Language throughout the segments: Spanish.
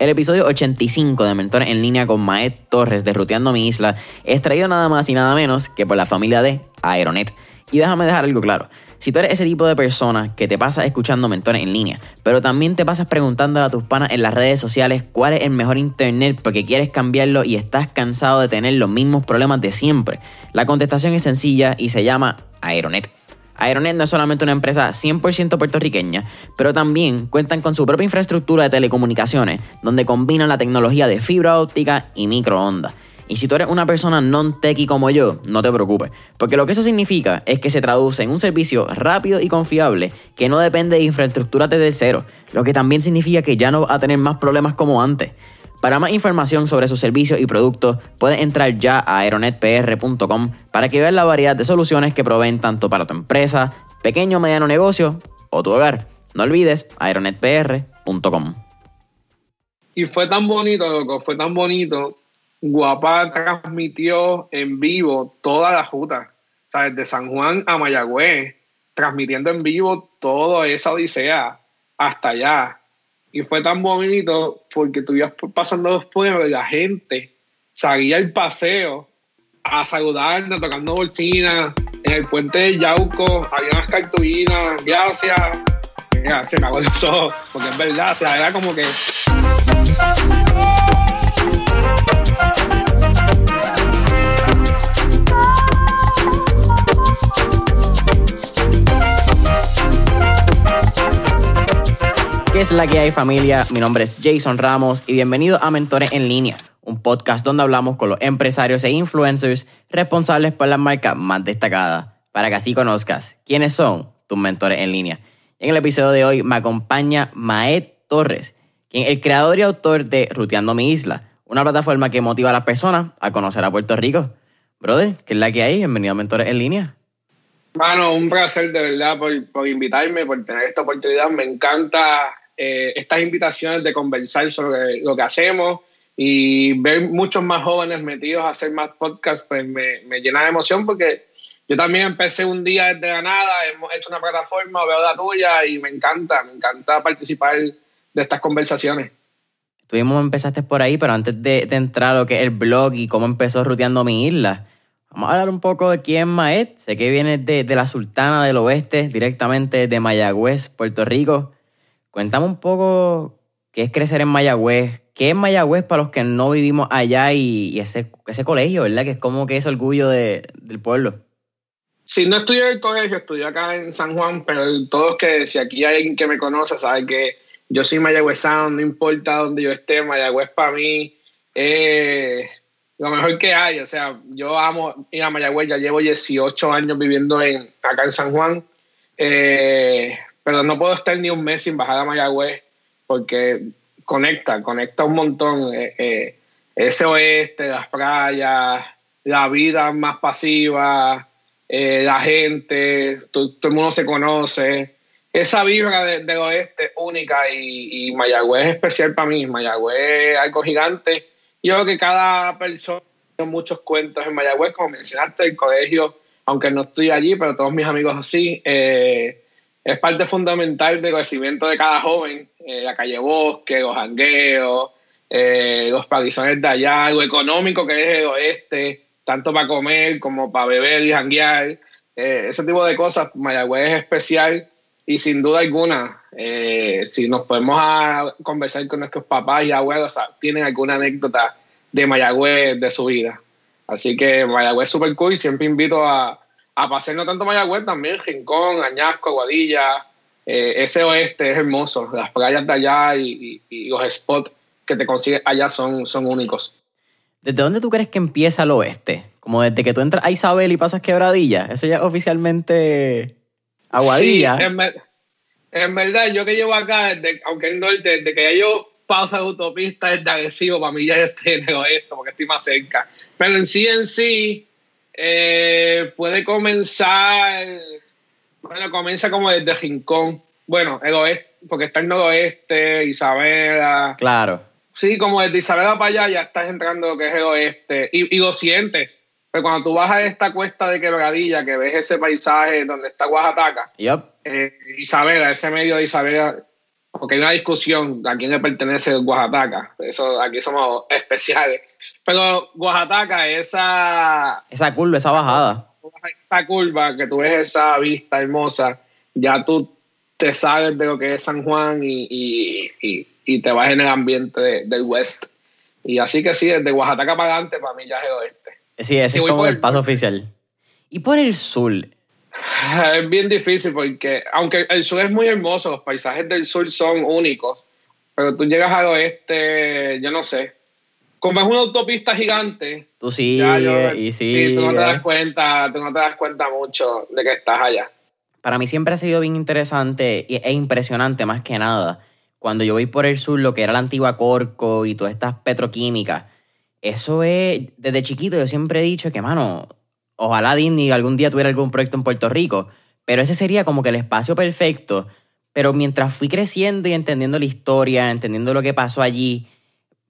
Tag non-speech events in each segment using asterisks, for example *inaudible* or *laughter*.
El episodio 85 de Mentores en línea con Maet Torres de Ruteando mi Isla es traído nada más y nada menos que por la familia de Aeronet. Y déjame dejar algo claro. Si tú eres ese tipo de persona que te pasa escuchando mentores en línea, pero también te pasas preguntándole a tus panas en las redes sociales cuál es el mejor internet porque quieres cambiarlo y estás cansado de tener los mismos problemas de siempre, la contestación es sencilla y se llama Aeronet. Aeronet no es solamente una empresa 100% puertorriqueña, pero también cuentan con su propia infraestructura de telecomunicaciones, donde combinan la tecnología de fibra óptica y microondas. Y si tú eres una persona non-techie como yo, no te preocupes, porque lo que eso significa es que se traduce en un servicio rápido y confiable que no depende de infraestructura desde cero, lo que también significa que ya no va a tener más problemas como antes. Para más información sobre sus servicios y productos, puedes entrar ya a aeronetpr.com para que veas la variedad de soluciones que proveen tanto para tu empresa, pequeño o mediano negocio o tu hogar. No olvides aeronetpr.com. Y fue tan bonito, loco, fue tan bonito Guapa transmitió en vivo toda la ruta, o sea, desde San Juan a Mayagüez, transmitiendo en vivo toda esa odisea hasta allá. Y fue tan bonito porque tú pasando los pueblos y la gente salía el paseo a saludarnos, tocando bolsinas. En el puente de Yauco había unas cartulinas, gracias. Mira, se me ojos, porque es verdad, o sea, era como que. ¿Qué es la que hay familia? Mi nombre es Jason Ramos y bienvenido a Mentores en línea, un podcast donde hablamos con los empresarios e influencers responsables por las marcas más destacadas, para que así conozcas quiénes son tus mentores en línea. En el episodio de hoy me acompaña Maed Torres, quien es el creador y autor de Ruteando mi Isla, una plataforma que motiva a las personas a conocer a Puerto Rico. Brother, ¿qué es la que hay? Bienvenido a Mentores en línea. Mano, un placer de verdad por, por invitarme, por tener esta oportunidad. Me encanta eh, estas invitaciones de conversar sobre lo que hacemos y ver muchos más jóvenes metidos a hacer más podcasts, pues me, llena de emoción porque yo también empecé un día desde la nada, hemos hecho una plataforma, veo la tuya y me encanta, me encanta participar de estas conversaciones. Tú mismo empezaste por ahí, pero antes de, entrar a lo que el blog y cómo empezó ruteando mi isla, vamos a hablar un poco de quién es. Sé que viene de, de la Sultana del Oeste, directamente de Mayagüez, Puerto Rico. Cuéntame un poco qué es crecer en Mayagüez, qué es Mayagüez para los que no vivimos allá y, ese, ese colegio, ¿verdad? Que es como que es orgullo de, del pueblo. Sí, no estudié en el colegio, estudié acá en San Juan, pero todos que si aquí hay alguien que me conoce sabe que yo soy mayagüezano, no importa dónde yo esté, Mayagüez para mí es lo mejor que hay. O sea, yo amo ir a Mayagüez, ya llevo 18 años viviendo en, acá en San Juan. Eh, pero no puedo estar ni un mes sin bajar a Mayagüez porque conecta, conecta un montón. Eh, eh, ese oeste, las playas, la vida más pasiva, eh, la gente, todo, todo, el mundo se conoce. Esa vibra de, del oeste única y, y, Mayagüez es especial para mí. Mayagüez es algo gigante. Yo creo que cada persona muchos cuentos en Mayagüez, como mencionaste, el colegio, aunque no estoy allí, pero todos mis amigos así. Eh, es parte fundamental del crecimiento de cada joven, eh, la calle Bosque, los jangueos, eh, los palizones de allá, lo económico que es el oeste, tanto para comer como para beber y janguear, eh, ese tipo de cosas, Mayagüez es especial y sin duda alguna, eh, si nos podemos conversar con nuestros papás y abuelos, tienen alguna anécdota de Mayagüez de su vida. Así que Mayagüez es súper cool siempre invito a, a pasear no tanto Mayagüez, también Rincón, Añasco, Aguadilla, eh, ese oeste es hermoso, las playas de allá y, y, y, los spots que te consigues allá son, son únicos. ¿Desde dónde tú crees que empieza el oeste? Como desde que tú entras a Isabel y pasas Quebradilla, eso ya es oficialmente Aguadilla. Sí, en, en, verdad, yo que llevo acá, desde, aunque en norte, desde que ya yo paso de autopista es de agresivo, para mí ya yo estoy en el oeste porque estoy más cerca. Pero en sí, en sí, eh, puede comenzar, bueno, comienza como desde Rincón, bueno, el oeste, porque está el noroeste, Isabela. Claro. Sí, como desde Isabela para allá ya estás entrando lo que es el oeste y, y lo sientes. Pero cuando tú bajas esta cuesta de Quebradilla, que ves ese paisaje donde está Oaxaca, yep. eh, Isabela, ese medio de Isabela, porque hay una discusión a quién le pertenece Oaxaca. Eso, aquí somos especiales. Pero Oaxaca, esa... Esa curva, esa bajada. Esa curva, que tú ves esa vista hermosa, ya tú te sabes de lo que es San Juan y, te vas en el ambiente del West. Y así que sí, desde Oaxaca para adelante, para mí ya es el oeste. Sí, ese es como el paso oficial. ¿Y por el sur? Es bien difícil porque, aunque el sur es muy hermoso, los paisajes del sur son únicos, pero tú llegas al oeste, yo no sé. Como es una autopista gigante, tú sí, y sí, sí, tú no te das cuenta, tú no te das cuenta mucho de que estás allá. Para mí siempre ha sido bien interesante e impresionante más que nada. Cuando yo voy por el sur, lo que era la antigua Corco y todas estas petroquímicas, eso es, desde chiquito yo siempre he dicho que, mano, ojalá Disney algún día tuviera algún proyecto en Puerto Rico, pero ese sería como que el espacio perfecto. Pero mientras fui creciendo y entendiendo la historia, entendiendo lo que pasó allí,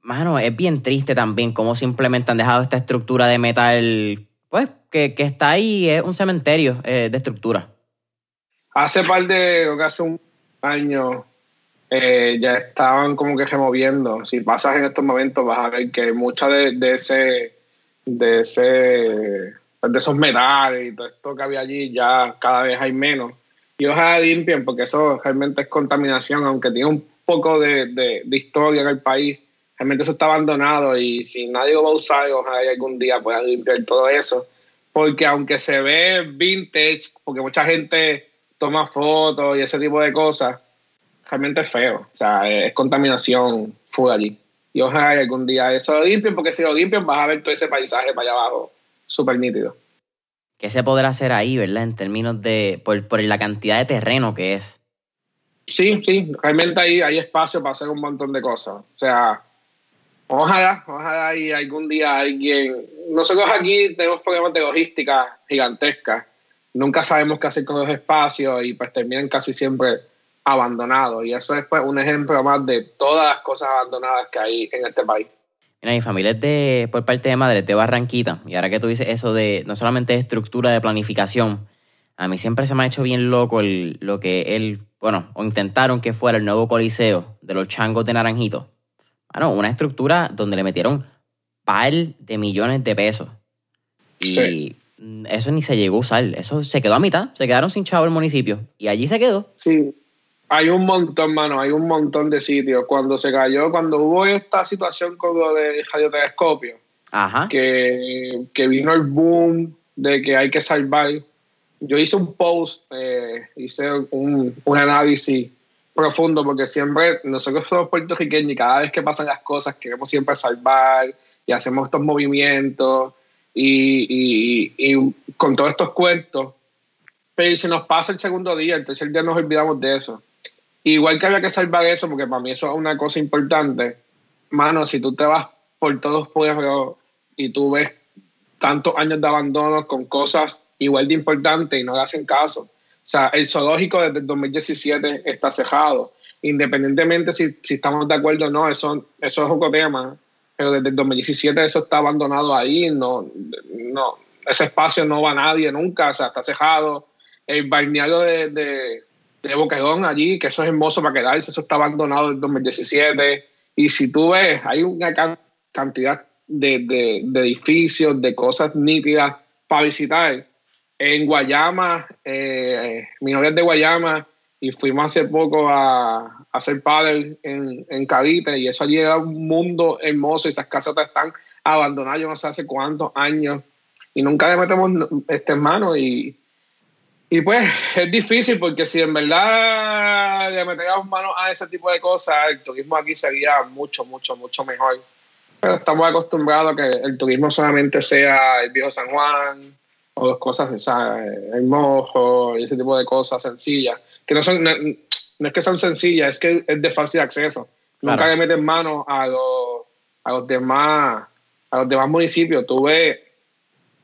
mano, es bien triste también cómo simplemente han dejado esta estructura de metal, pues, que, está ahí, es un cementerio eh, de estructura. Hace par de, lo que hace un año, eh, ya estaban como que removiendo. Si pasas en estos momentos vas a ver que mucha de, de ese, de ese de esos metales y todo esto que había allí, ya cada vez hay menos. Y ojalá limpien, porque eso realmente es contaminación, aunque tiene un poco de, de, historia en el país, realmente eso está abandonado y si nadie lo va a usar, ojalá algún día puedan limpiar todo eso. Porque aunque se ve vintage, porque mucha gente toma fotos y ese tipo de cosas, realmente es feo. O sea, es contaminación full allí. Y ojalá algún día eso lo limpien, porque si lo limpian vas a ver todo ese paisaje para allá abajo súper nítido. ¿Qué se podrá hacer ahí, verdad? En términos de, por, la cantidad de terreno que es. Sí, sí, realmente ahí hay espacio para hacer un montón de cosas. O sea, ojalá, ojalá y algún día alguien... Nosotros aquí tenemos problemas de logística gigantescas. Nunca sabemos qué hacer con los espacios y pues terminan casi siempre abandonados. Y eso es pues, un ejemplo más de todas las cosas abandonadas que hay en este país. Mira, mi familia es de, por parte de madre, de Barranquita. Y ahora que tú dices eso de no solamente estructura de planificación, a mí siempre se me ha hecho bien loco lo que él, bueno, o intentaron que fuera el nuevo coliseo de los changos de Naranjito. Bueno, una estructura donde le metieron par de millones de pesos. Y eso ni se llegó a usar. Eso se quedó a mitad. Se quedaron sin chavo el municipio. Y allí se quedó. Sí, hay un montón, mano, hay un montón de sitios. Cuando se cayó, cuando hubo esta situación con lo de radiotelescopio, Que, que vino el boom de que hay que salvar. Yo hice un post, eh, hice un, un, análisis profundo, porque siempre nosotros somos puertorriqueños y cada vez que pasan las cosas queremos siempre salvar y hacemos estos movimientos y, y, y con todos estos cuentos. Pero si nos pasa el segundo día, el tercer día nos olvidamos de eso. Igual que había que salvar eso, porque para mí eso es una cosa importante. Mano, si tú te vas por todos pueblos y tú ves tantos años de abandono con cosas igual de importantes y no le hacen caso. O sea, el zoológico desde el 2017 está cejado. Independientemente si, si estamos de acuerdo o no, eso, eso es otro tema. Pero desde el 2017 eso está abandonado ahí. No, no, ese espacio no va nadie nunca. O sea, está cejado. El balneario de de Boquerón allí, que eso es hermoso para quedarse, eso está abandonado en 2017. Y si tú ves, hay una cantidad de, edificios, de cosas nítidas para visitar. En Guayama, eh, mi novia es de Guayama, y fuimos hace poco a, hacer padre en, en Cavite, y eso allí era un mundo hermoso, y esas casas están abandonadas, yo no sé hace cuántos años, y nunca le metemos este, mano, y, y pues es difícil porque si en verdad le metemos manos a ese tipo de cosas, el turismo aquí sería mucho, mucho, mucho mejor. Pero estamos acostumbrados a que el turismo solamente sea el viejo San Juan o cosas, el mojo y ese tipo de cosas sencillas. Que no son, no, es que son sencillas, es que es de fácil acceso. Nunca le meten mano a los, a los demás a los demás municipios. Tú ves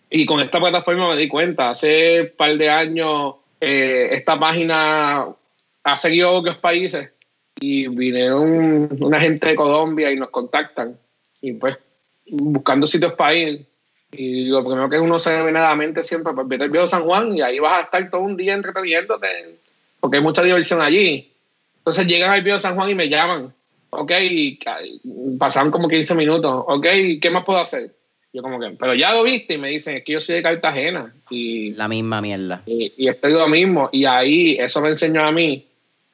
y con esta plataforma me di cuenta, hace un par de años eh, esta página ha seguido otros países y vine un, una gente de Colombia y nos contactan y pues buscando sitios para ir y lo primero que uno se ve nada mente siempre pues vete al viejo San Juan y ahí vas a estar todo un día entreteniéndote porque hay mucha diversión allí Entonces llegan al Pío San Juan y me llaman. Ok, y pasaron como 15 minutos. Ok, ¿qué más puedo hacer? Yo como que, pero ya lo viste y me dicen, es que yo soy de Cartagena. Y, la misma mierda. Y, y estoy lo mismo. Y ahí eso me enseñó a mí,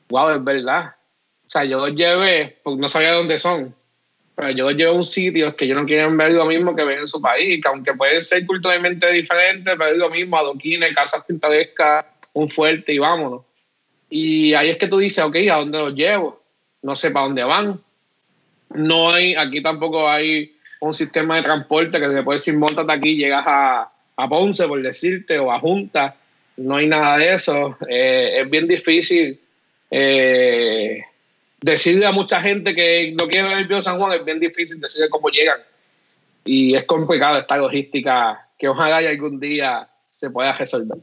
wow, es verdad. O sea, yo los llevé, porque no sabía dónde son, pero yo los llevé a un sitio que yo no quieren ver lo mismo que ven en su país, que aunque pueden ser culturalmente diferentes, pero es lo mismo, adoquines, casas pintorescas, un fuerte y vámonos. Y ahí es que tú dices, ok, ¿a dónde los llevo? No sé para dónde van. No hay, aquí tampoco hay un sistema de transporte que se puede decir, montate aquí, llegas a, a Ponce, por decirte, o a Junta. No hay nada de eso. Eh, es bien difícil eh, decirle a mucha gente que no quiere ver el Pío San Juan, es bien difícil decirle cómo llegan. Y es complicado esta logística que ojalá y algún día se pueda resolver.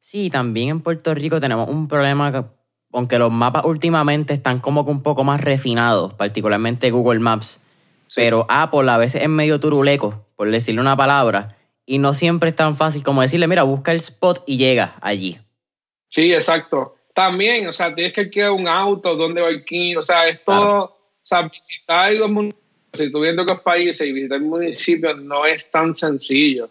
Sí, también en Puerto Rico tenemos un problema que, aunque los mapas últimamente están como que un poco más refinados, particularmente Google Maps, pero Apple a veces es medio turuleco, por decirle una palabra, y no siempre es tan fácil como decirle, mira, busca el spot y llega allí. Sí, exacto. También, o sea, tienes que alquilar un auto, dónde va aquí, o sea, es todo, o sea, visitar los municipios, si tú viendo los países y visitar municipios no es tan sencillo.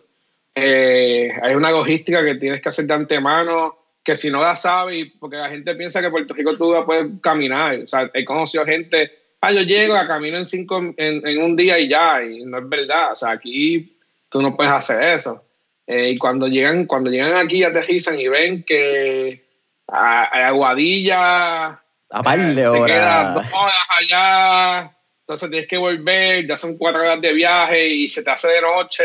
Eh, hay una logística que tienes que hacer de antemano, que si no la sabes, porque la gente piensa que Puerto Rico tú poder caminar. O sea, he conocido gente, ah, yo llego, a camino en, cinco, en, un día y ya, y no es verdad. O sea, aquí tú no puedes hacer eso. Eh, y cuando llegan, cuando llegan aquí, aterrizan y ven que a, Aguadilla. A par de eh, horas. dos horas allá, entonces tienes que volver, ya son cuatro horas de viaje y se te hace de noche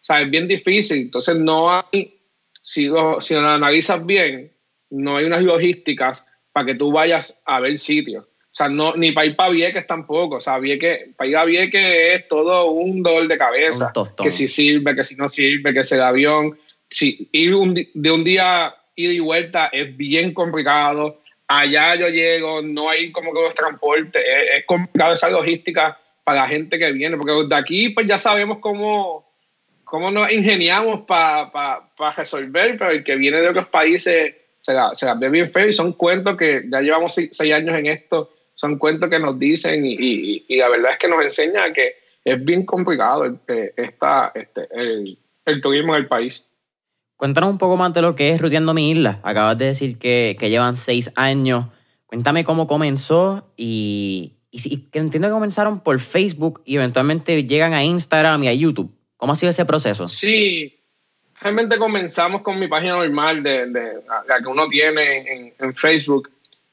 o sea, es bien difícil. Entonces, no hay, si lo, si lo analizas bien, no hay unas logísticas para que tú vayas a ver sitios. O sea, no, ni para ir para Vieques tampoco. O sea, Vieques, para ir a Vieques es todo un dolor de cabeza. que si sirve, que si no sirve, que si el avión. Si ir de un día ida y vuelta es bien complicado. Allá yo llego, no hay como que los transportes. Es, es complicado esa logística para la gente que viene. Porque de aquí, pues ya sabemos cómo cómo nos ingeniamos para resolver, pero el que viene de otros países se la, se ve bien feo y son cuentos que ya llevamos seis, años en esto, son cuentos que nos dicen y, y, la verdad es que nos enseña que es bien complicado el, esta, este, el, el turismo en el país. Cuéntanos un poco más de lo que es Ruteando mi isla. Acabas de decir que, que llevan seis años. Cuéntame cómo comenzó y, y, que entiendo que comenzaron por Facebook y eventualmente llegan a Instagram y a YouTube. ¿Cómo ha sido ese proceso? Sí, realmente comenzamos con mi página normal de, la que uno tiene en, Facebook.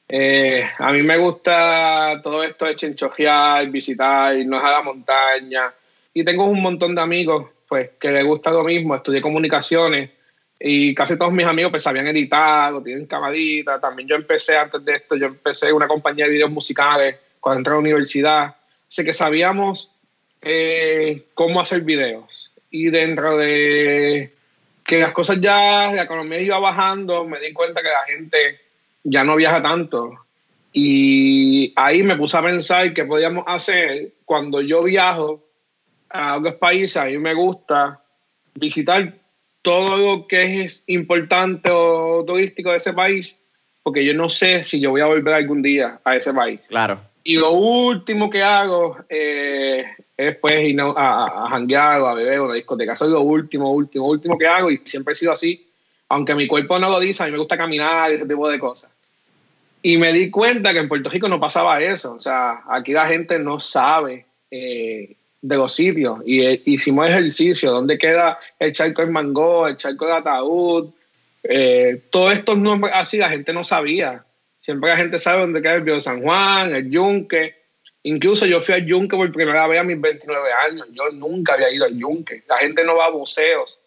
Eh, a mí me gusta todo esto de chinchojear, visitar, irnos a la montaña. Y tengo un montón de amigos pues que les gusta lo mismo. Estudié comunicaciones y casi todos mis amigos pues sabían editar o tienen camarita. También yo empecé antes de esto, yo empecé una compañía de videos musicales cuando entré a la universidad. Así que sabíamos eh, cómo hacer videos. Y dentro de que las cosas ya, la economía iba bajando, me di cuenta que la gente ya no viaja tanto. Y ahí me puse a pensar qué podíamos hacer cuando yo viajo a otros países. A mí me gusta visitar todo lo que es importante o turístico de ese país, porque yo no sé si yo voy a volver algún día a ese país. Claro. Y lo último que hago eh, es pues ir a, a, janguear o a beber a la discoteca. Eso es lo último, último, último que hago y siempre he sido así. Aunque mi cuerpo no lo dice, a mí me gusta caminar y ese tipo de cosas. Y me di cuenta que en Puerto Rico no pasaba eso. O sea, aquí la gente no sabe eh, de los sitios. Y eh, hicimos ejercicio, dónde queda el charco del mango, el charco del ataúd. todos estos nombres así la gente no sabía. Siempre la gente sabe dónde queda el Bio San Juan, el Yunque. Incluso yo fui al Yunque por primera vez a mis 29 años. Yo nunca había ido al Yunque. La gente no va a buceos.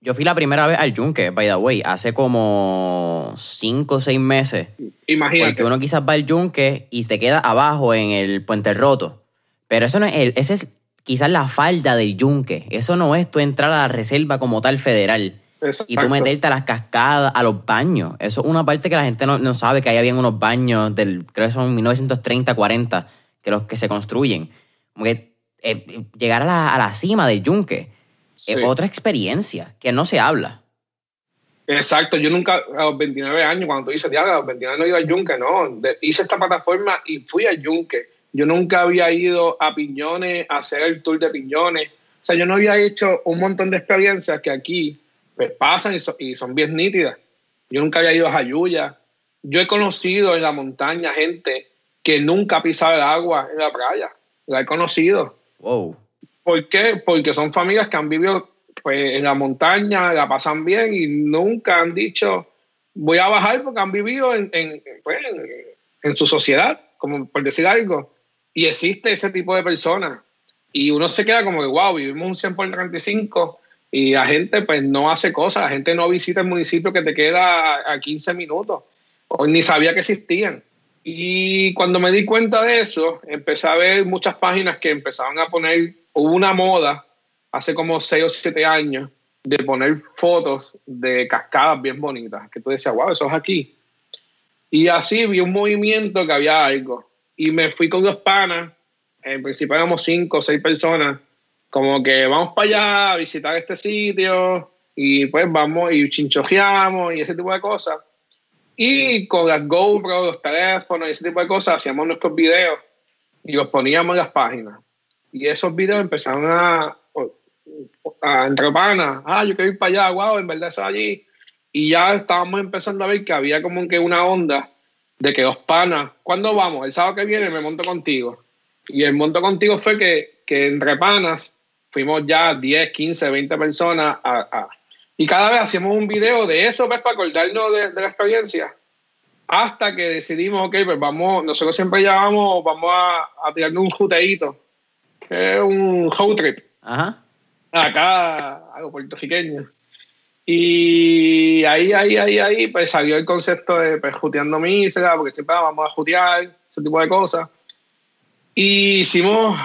Yo fui la primera vez al Yunque, by the way, hace como 5 o 6 meses. Imagínate. Porque uno quizás va al Yunque y se queda abajo en el Puente Roto. Pero eso no es el, ese es quizás la falda del Yunque. Eso no es tú entrar a la reserva como tal federal. Y tú meterte a las cascadas, a los baños. Eso es una parte que la gente no, sabe, que ahí habían unos baños del, creo que son 1930, 40, que los que se construyen. Como que eh, llegar a la, a la, cima del yunque es otra experiencia que no se habla. Exacto, yo nunca, a los 29 años, cuando tú dices, ya, a los 29 no iba al Yunque, no, hice esta plataforma y fui al Yunque. Yo nunca había ido a Piñones a hacer el tour de Piñones. O sea, yo no había hecho un montón de experiencias que aquí pues, pasan y, son bien nítidas. Yo nunca había ido a Jayuya. Yo he conocido en la montaña gente que nunca ha pisado el agua en la playa. La he conocido. Wow. ¿Por qué? Porque son familias que han vivido pues, en la montaña, la pasan bien y nunca han dicho voy a bajar porque han vivido en, en, pues, en su sociedad, como por decir algo. Y existe ese tipo de personas. Y uno se queda como que, wow, vivimos un 100 por 35 y la gente pues no hace cosas, la gente no visita el municipio que te queda a, 15 minutos, ni sabía que existían. Y cuando me di cuenta de eso, empecé a ver muchas páginas que empezaban a poner, hubo una moda hace como 6 o 7 años de poner fotos de cascadas bien bonitas, que tú decías, wow, eso es aquí. Y así vi un movimiento que había algo y me fui con dos panas, en principio éramos cinco o seis personas, como que vamos para allá a visitar este sitio y pues vamos y chinchojeamos y ese tipo de cosas. Y con las GoPro, los teléfonos y ese tipo de cosas hacíamos nuestros videos y los poníamos en las páginas. Y esos videos empezaron a, a entre panas, ah, yo quiero ir para allá, wow, en verdad está allí. Y ya estábamos empezando a ver que había como que una onda de que los panas, ¿cuándo vamos? El sábado que viene me monto contigo. Y el monto contigo fue que, que entre panas fuimos ya 10, 15, 20 personas y cada vez hacíamos un video de eso pues, para acordarnos de, la experiencia. Hasta que decidimos, ok, pues vamos, nosotros siempre llamamos, vamos a, a tirarnos un juteíto, que es un road trip. Ajá. Acá, algo puertorriqueño. Y ahí, ahí, ahí, ahí, pues salió el concepto de pues, juteando mísera, porque siempre vamos a jutear, ese tipo de cosas. Y hicimos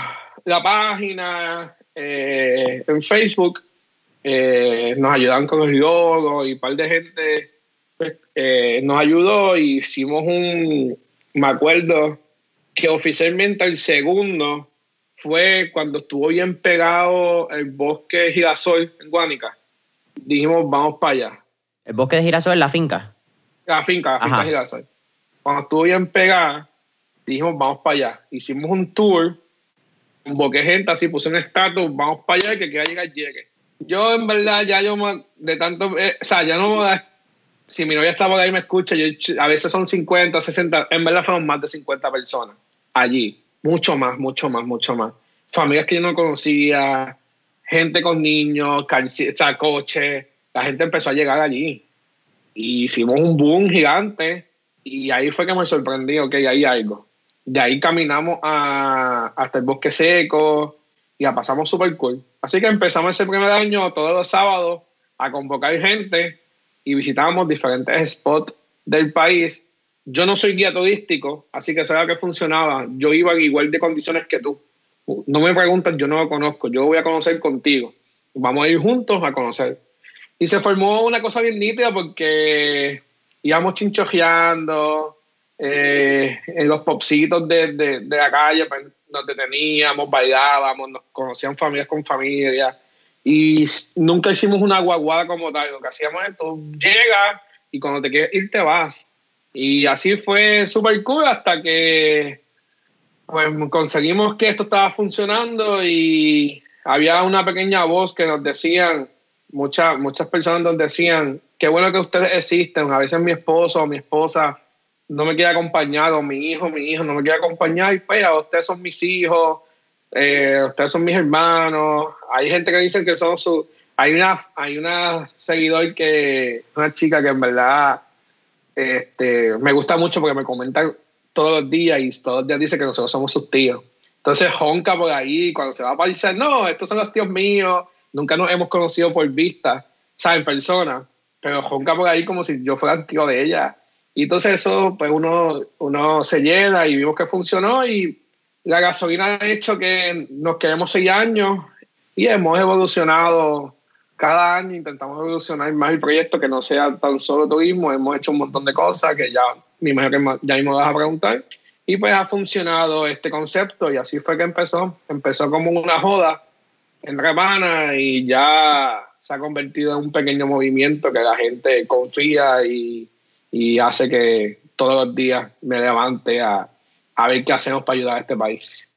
la página eh, en Facebook, eh, nos ayudaron con el logo y un par de gente pues, eh, nos ayudó y hicimos un, me acuerdo que oficialmente el segundo fue cuando estuvo bien pegado el bosque girasol en Guánica dijimos, vamos para allá. ¿El bosque de girasol es la finca? La finca, la finca girasol. Cuando estuvo bien pegada, dijimos, vamos para allá. Hicimos un tour, convoqué gente así, puse un estatus, vamos para allá y que quiera llegar, llegue. Yo, en verdad, ya yo de tanto, eh, o sea, ya no si mi novia estaba ahí y me escucha, yo, a veces son 50, 60, en verdad fueron más de 50 personas allí. Mucho más, mucho más, mucho más. Familias que yo no conocía, gente con niños, coches, la gente empezó a llegar allí. Y hicimos un boom gigante y ahí fue que me sorprendió ok, hay algo. De ahí caminamos hasta el bosque seco y la pasamos súper cool. Así que empezamos ese primer año todos los sábados a convocar gente y visitamos diferentes spots del país. Yo no soy guía turístico, así que sabía que funcionaba. Yo iba igual de condiciones que tú no me preguntas, yo no lo conozco, yo voy a conocer contigo. Vamos a ir juntos a conocer. Y se formó una cosa bien nítida porque íbamos chinchojeando eh, en los popsitos de, de, la calle, pues, nos deteníamos, bailábamos, nos conocían familias con familia. Y nunca hicimos una guaguada como tal. Lo que hacíamos es, tú llegas y cuando te quieres ir te vas. Y así fue súper cool hasta que pues conseguimos que esto estaba funcionando y había una pequeña voz que nos decían, muchas, muchas personas nos decían, qué bueno que ustedes existen, a veces mi esposo o mi esposa no me quiere acompañar, o mi hijo, mi hijo no me quiere acompañar, y pues ustedes son mis hijos, eh, ustedes son mis hermanos, hay gente que dicen que son sus... Hay una, hay una seguidor que, una chica que en verdad este, me gusta mucho porque me comenta todos los días y todos los días dice que nosotros somos sus tíos. Entonces honca por ahí, cuando se va a parecer, no, estos son los tíos míos, nunca nos hemos conocido por vista, o sea, en persona, pero honca por ahí como si yo fuera el tío de ella. Y entonces eso, pues uno, uno se llena y vimos que funcionó y la gasolina ha hecho que nos quedemos seis años y hemos evolucionado cada año, intentamos evolucionar más el proyecto, que no sea tan solo turismo, hemos hecho un montón de cosas que ya me imagino que ya mismo vas a preguntar. Y pues ha funcionado este concepto y así fue que empezó. Empezó como una joda en Remana y ya se ha convertido en un pequeño movimiento que la gente confía y, y hace que todos los días me levante a, a ver qué hacemos para ayudar a este país.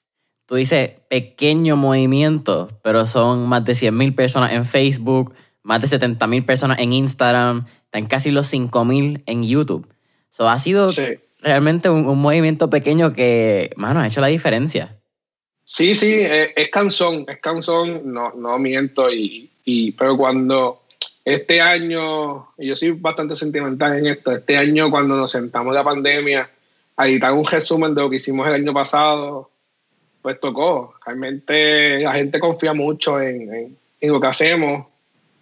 Tú dices pequeño movimiento, pero son más de 100.000 personas en Facebook, más de 70.000 personas en Instagram, están casi los 5.000 en YouTube. So, ha sido realmente un, un, movimiento pequeño que, mano, ha hecho la diferencia. Sí, sí, es, es cansón, es cansón, no, no miento, y, y, pero cuando este año, y yo soy bastante sentimental en esto, este año cuando nos sentamos la pandemia a editar un resumen de lo que hicimos el año pasado, pues tocó. Realmente la gente confía mucho en, en, lo que hacemos.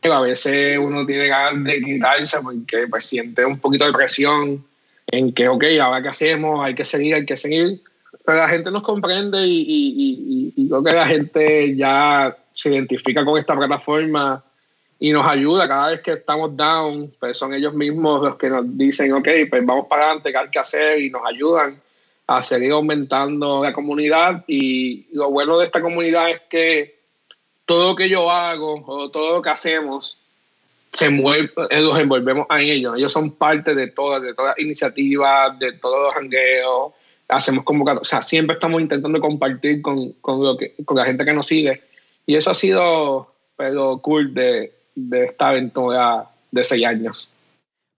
Pero a veces uno tiene ganas de quitarse porque pues, siente un poquito de presión en que, ok, ahora qué hacemos, hay que seguir, hay que seguir. Pero la gente nos comprende y, y, y, y creo que la gente ya se identifica con esta plataforma y nos ayuda cada vez que estamos down, pues son ellos mismos los que nos dicen, ok, pues vamos para adelante, ¿qué hay que hacer? Y nos ayudan a seguir aumentando la comunidad y lo bueno de esta comunidad es que todo lo que yo hago o todo lo que hacemos se envuelve, los envolvemos a ellos. Ellos son parte de todas, de todas las iniciativas, de todos los hangueos, hacemos convocatorias, o sea, siempre estamos intentando compartir con, con, lo que, con la gente que nos sigue. Y eso ha sido pero cool de, de esta aventura de seis años.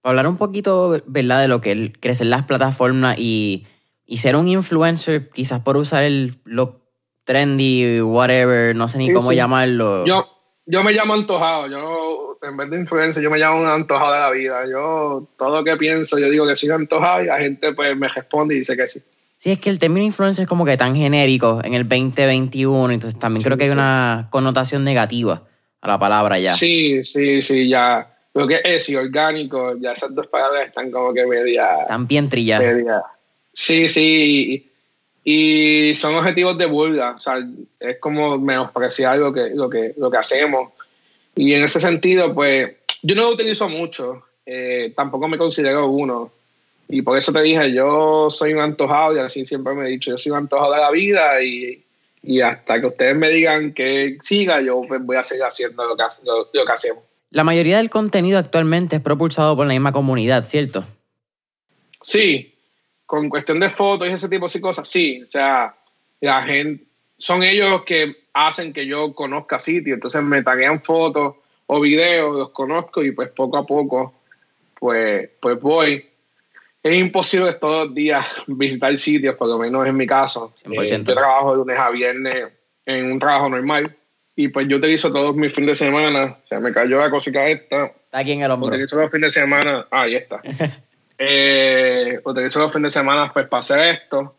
Para hablar un poquito, ¿verdad?, de lo que es crecer las plataformas y y ser un influencer, quizás por usar el look trendy, whatever, no sé ni cómo llamarlo. Yo, yo me llamo antojado, yo en vez de influencer, yo me llamo un antojado de la vida. Yo todo lo que pienso, yo digo que soy antojado y la gente pues me responde y dice que sí. Sí, es que el término influencer es como que tan genérico en el 2021, entonces también creo que hay una connotación negativa a la palabra ya. Sí, sí, sí, ya. Lo que es y orgánico, ya esas dos palabras están como que media... Están bien trilladas. Sí, sí, y, son objetivos de burla, o sea, es como menospreciar lo que, lo que, lo que hacemos. Y en ese sentido, pues, yo no lo utilizo mucho, eh, tampoco me considero uno. Y por eso te dije, yo soy un antojado, y así siempre me he dicho, yo soy un antojado de la vida y, y hasta que ustedes me digan que siga, yo pues, voy a seguir haciendo lo que, lo, lo que hacemos. La mayoría del contenido actualmente es propulsado por la misma comunidad, ¿cierto? Sí, con cuestión de fotos y ese tipo de cosas, sí, o sea, la gente, son ellos los que hacen que yo conozca sitios, entonces me taguean fotos o videos, los conozco y pues poco a poco, pues, pues voy. Es imposible todos los días *laughs* visitar sitios, por lo menos en mi caso. Eh, yo trabajo de lunes a viernes en un trabajo normal y pues yo utilizo todos mis fines de semana, o sea, me cayó la cosita esta. Está aquí en el hombro. Utilizo los fines de semana, ah, ahí está. *laughs* Eh, utilizo los fines de semana pues, para hacer esto.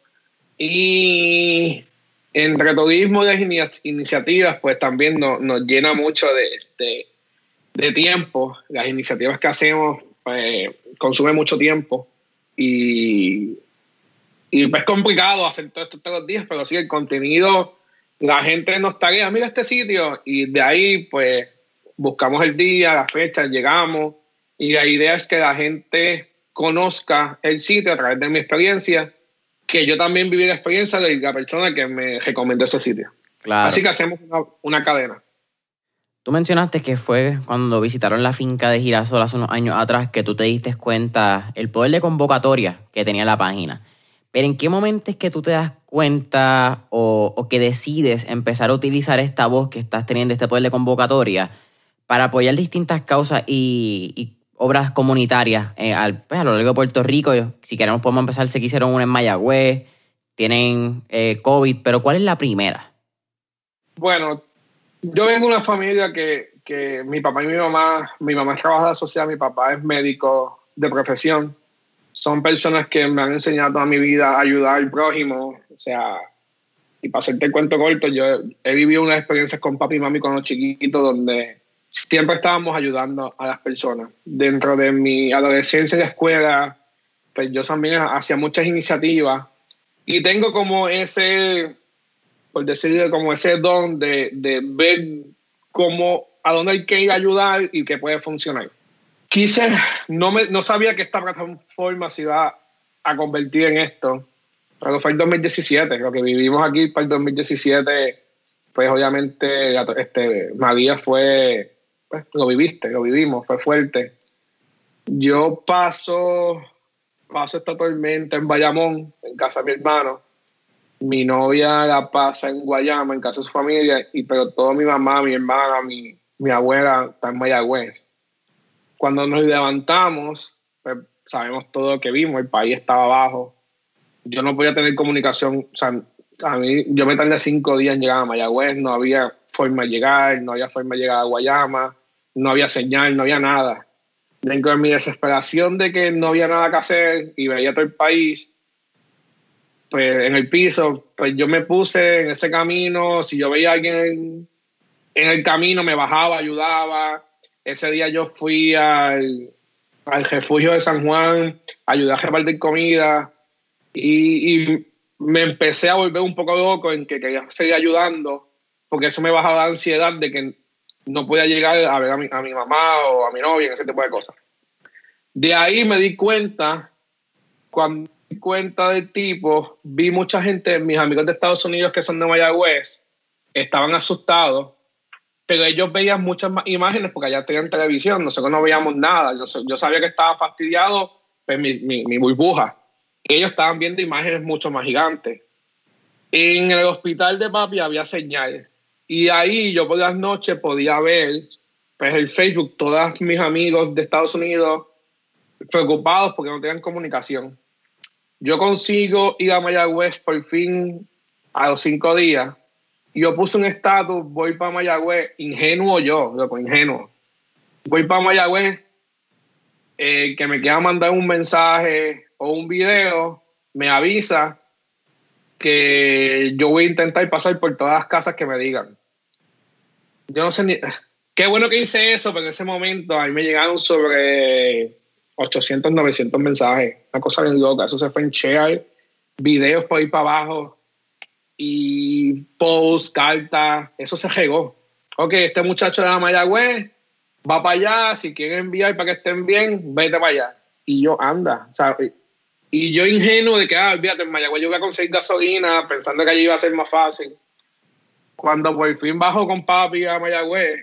Y entre turismo y las iniciativas, pues también nos llena mucho de, de, tiempo. Las iniciativas que hacemos pues, consumen mucho tiempo. Y, y pues, es complicado hacer todo esto todos los días, pero sí el contenido, la gente nos taguea, mira este sitio, y de ahí pues buscamos el día, la fecha, llegamos, y la idea es que la gente conozca el sitio a través de mi experiencia, que yo también viví la experiencia de la persona que me recomendó ese sitio. Así que hacemos una, cadena. Tú mencionaste que fue cuando visitaron la finca de Girasol hace unos años atrás que tú te diste cuenta el poder de convocatoria que tenía la página. Pero ¿en qué momento es que tú te das cuenta o, que decides empezar a utilizar esta voz que estás teniendo, este poder de convocatoria, para apoyar distintas causas y obras comunitarias eh, al, pues, a lo largo de Puerto Rico. Si queremos podemos empezar, se quisieron una en Mayagüez, tienen eh, COVID, pero ¿cuál es la primera? Bueno, yo vengo de una familia que, que mi papá y mi mamá, mi mamá es trabajadora social, mi papá es médico de profesión. Son personas que me han enseñado toda mi vida a ayudar al prójimo. O sea, y para hacerte el cuento corto, yo he vivido unas experiencias con papi y mami con los chiquitos donde siempre estábamos ayudando a las personas. Dentro de mi adolescencia en la escuela, pues yo también hacía muchas iniciativas y tengo como ese, por decirlo, como ese don de, de ver cómo, a dónde hay que ir a ayudar y qué puede funcionar. Quise, no, me, no sabía que esta plataforma se iba a convertir en esto, pero fue el 2017, lo que vivimos aquí para el 2017, pues obviamente este, María fue pues, lo viviste, lo vivimos, fue fuerte. Yo paso, paso esta tormenta en Bayamón, en casa de mi hermano. Mi novia la pasa en Guayama, en casa de su familia, y pero todo mi mamá, mi hermana, mi, mi abuela está en Mayagüez. Cuando nos levantamos, pues, sabemos todo lo que vimos, el país estaba abajo. Yo no podía tener comunicación, o sea, a mí, yo me tardé cinco días en llegar a Mayagüez, no había forma de llegar, no había forma de llegar a Guayama, no había señal, no había nada. Dentro de mi desesperación de que no había nada que hacer y veía todo el país, pues en el piso, pues yo me puse en ese camino, si yo veía a alguien en, el camino, me bajaba, ayudaba. Ese día yo fui al, al refugio de San Juan, ayudé a repartir comida y, y me empecé a volver un poco loco en que quería seguir ayudando, porque eso me bajaba la ansiedad de que no podía llegar a ver a mi, a mi mamá o a mi novia, ese tipo de cosas. De ahí me di cuenta, cuando me di cuenta del tipo, vi mucha gente, mis amigos de Estados Unidos que son de Mayagüez, estaban asustados, pero ellos veían muchas más imágenes porque allá tenían televisión, nosotros no veíamos nada, yo, yo sabía que estaba fastidiado, pues mi, mi, mi burbuja ellos estaban viendo imágenes mucho más gigantes. En el hospital de papi había señal. Y ahí yo por las noches podía ver pues, el Facebook, todos mis amigos de Estados Unidos preocupados porque no tenían comunicación. Yo consigo ir a Mayagüez por fin a los cinco días. Y yo puse un estatus, voy para Mayagüez, ingenuo yo, loco, ingenuo. Voy para Mayagüez, eh, que me quiera mandar un mensaje o un video, me avisa que yo voy a intentar pasar por todas las casas que me digan. Yo no sé ni... Qué bueno que hice eso, pero en ese momento a mí me llegaron sobre 800, 900 mensajes. Una cosa bien loca. Eso se fue en share, videos por ahí para abajo y post, cartas. Eso se regó. Ok, este muchacho de la Mayagüez va para allá. Si quieren enviar para que estén bien, vete para allá. Y yo, anda. O sea, y yo ingenuo de que, ah, olvídate, en Mayagüez yo voy a conseguir gasolina pensando que allí iba a ser más fácil. Cuando por fin bajo con papi a Mayagüez,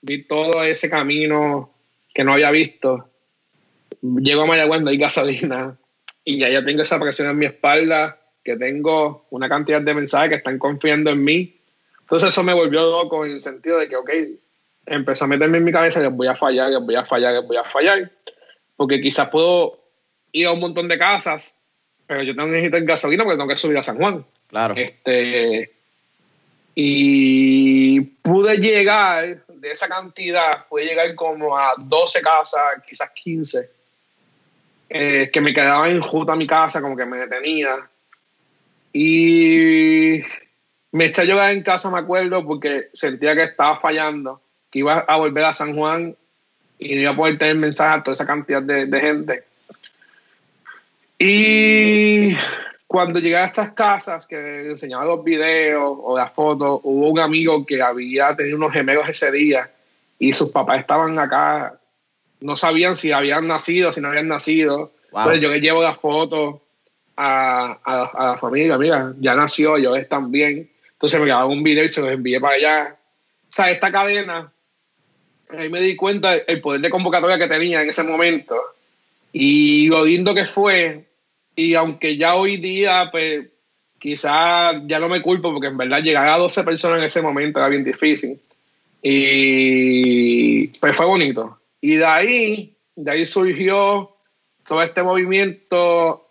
vi todo ese camino que no había visto. Llego a Mayagüez, no hay gasolina. *laughs* Y ya yo tengo esa presión en mi espalda, que tengo una cantidad de mensajes que están confiando en mí. Entonces eso me volvió loco en el sentido de que, ok, empezó a meterme en mi cabeza que voy a fallar, que voy a fallar, que voy a fallar. Porque quizás puedo ir a un montón de casas, pero yo tengo que necesitar gasolina porque tengo que subir a San Juan. Claro. Este, y pude llegar de esa cantidad, pude llegar como a 12 casas, quizás 15, eh, que me quedaban en justa a mi casa, como que me detenía. Y me eché a llorar en casa, me acuerdo, porque sentía que estaba fallando, que iba a volver a San Juan y no iba a poder tener mensaje a toda esa cantidad de, de gente. Y cuando llegué a estas casas que enseñaba los videos o las fotos, hubo un amigo que había tenido unos gemelos ese día y sus papás estaban acá, no sabían si habían nacido, si no habían nacido. Entonces yo le llevo las fotos a, a, la familia, mira, ya nació, yo están bien. Entonces me grabaron un video y se los envié para allá. O sea, esta cadena, ahí me di cuenta el poder de convocatoria que tenía en ese momento y lo lindo que fue y aunque ya hoy día, pues quizás ya no me culpo porque en verdad llegar a 12 personas en ese momento era bien difícil. Y pues fue bonito. Y de ahí, de ahí surgió todo este movimiento.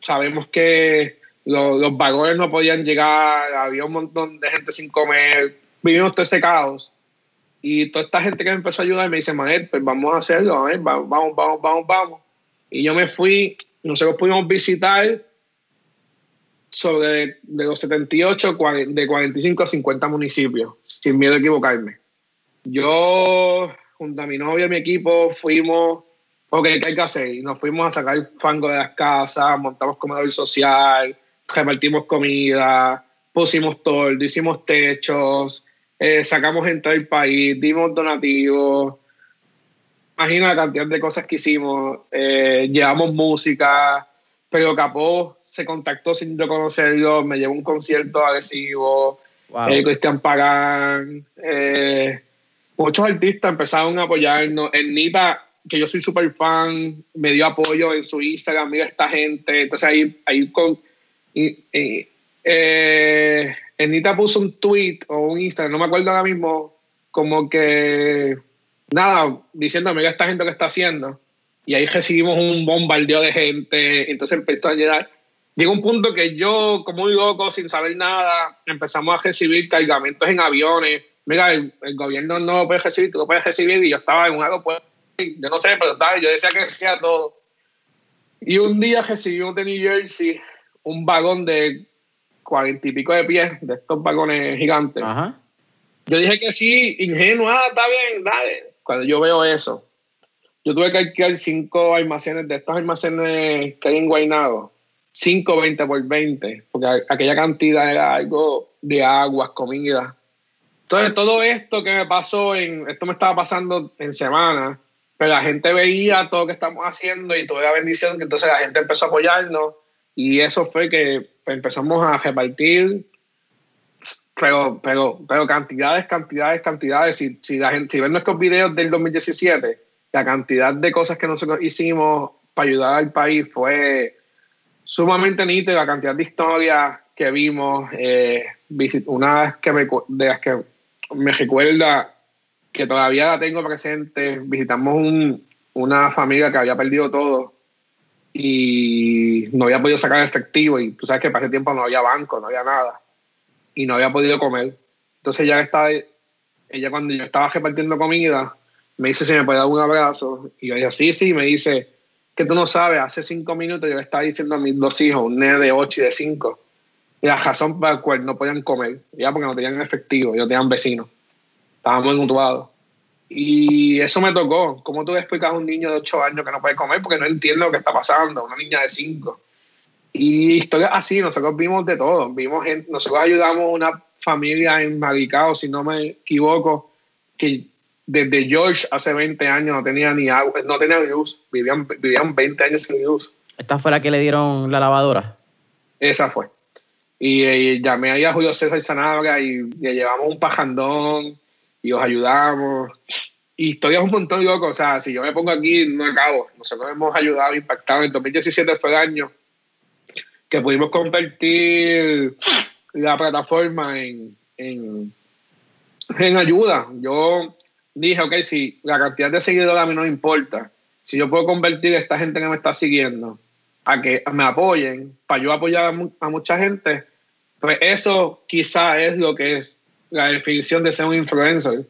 Sabemos que los, vagones no podían llegar, había un montón de gente sin comer, vivimos todo ese caos. Y toda esta gente que me empezó a ayudar me dice, Manuel, pues vamos a hacerlo, vamos, vamos, vamos, vamos. Y yo me fui nosotros pudimos visitar sobre de los 78, de 45 a 50 municipios, sin miedo a equivocarme. Yo, junto a mi novia y mi equipo, fuimos, ok, ¿qué hay que hacer? Y nos fuimos a sacar fango de las casas, montamos comedor social, repartimos comida, pusimos todo, hicimos techos, eh, sacamos gente del país, dimos donativos, imagina la cantidad de cosas que hicimos. Eh, llevamos música, pero Capó se contactó sin yo conocerlo, me llevó un concierto agresivo, wow. Eh, Cristian Pagán, eh, muchos artistas empezaron a apoyarnos. En Nita, que yo soy súper fan, me dio apoyo en su Instagram, mira esta gente. Entonces ahí, ahí con... eh, Nita puso un tweet o un Instagram, no me acuerdo ahora mismo, como que, nada, diciendo, mira esta gente que está haciendo. Y ahí recibimos un bombardeo de gente, entonces empezó a llegar. Llegó un punto que yo, como un loco, sin saber nada, empezamos a recibir cargamentos en aviones mira, el, gobierno no lo puede recibir, tú lo puedes recibir, y yo estaba en un aeropuerto, yo no sé, pero yo decía que decía todo. Y un día recibimos de New Jersey un vagón de cuarenta y pico de pies, de estos vagones gigantes. Yo dije que sí, ingenuo, ah, está bien, dale. Cuando yo veo eso, yo tuve que alquilar cinco almacenes de estos almacenes que hay en Guaynabo, 5, 20 por 20, porque aquella cantidad era algo de aguas, comida. Entonces, todo esto que me pasó, en, esto me estaba pasando en semana, pero la gente veía todo lo que estamos haciendo y toda la bendición, que entonces la gente empezó a apoyarnos y eso fue que empezamos a repartir, pero, pero, pero cantidades, cantidades, cantidades. Si, si la gente, si ven nuestros videos del 2017, la cantidad de cosas que nosotros hicimos para ayudar al país fue sumamente nítida, la cantidad de historias que vimos, eh, una que de las que me recuerda que todavía la tengo presente. Visitamos un, una familia que había perdido todo y no había podido sacar efectivo y tú sabes que para ese tiempo no había banco, no había nada y no había podido comer. Entonces ya estaba, ella cuando yo estaba repartiendo comida, me dice si me puede dar un abrazo y yo dije sí, sí, me dice que tú no sabes, hace cinco minutos yo le estaba diciendo a mis dos hijos, un nene de ocho y de cinco, la razón para la cual no podían comer, ya porque no tenían efectivo, ellos tenían vecinos, estábamos mutuados. Y eso me tocó. ¿Cómo tú explicas a un niño de 8 años que no puede comer porque no entiende lo que está pasando? Una niña de 5. Y historias así, nosotros vimos de todo. Vimos gente, nosotros ayudamos a una familia en Maricao, si no me equivoco, que desde George hace 20 años no tenía ni agua, no tenía luz. Vivían, vivían 20 años sin luz. ¿Esta fue la que le dieron la lavadora? Esa fue. Y, llamé ahí a Julio César Sanabria y le llevamos un pajandón y os ayudamos. Y historias un montón, loco. O sea, si yo me pongo aquí, no acabo. Nosotros hemos ayudado, impactado. En 2017 fue el año que pudimos convertir la plataforma en, en, en ayuda. Yo dije, ok, si la cantidad de seguidores a mí no importa, si yo puedo convertir a esta gente que me está siguiendo a que me apoyen, para yo apoyar a, mucha gente, pues eso quizá es lo que es la definición de ser un influencer.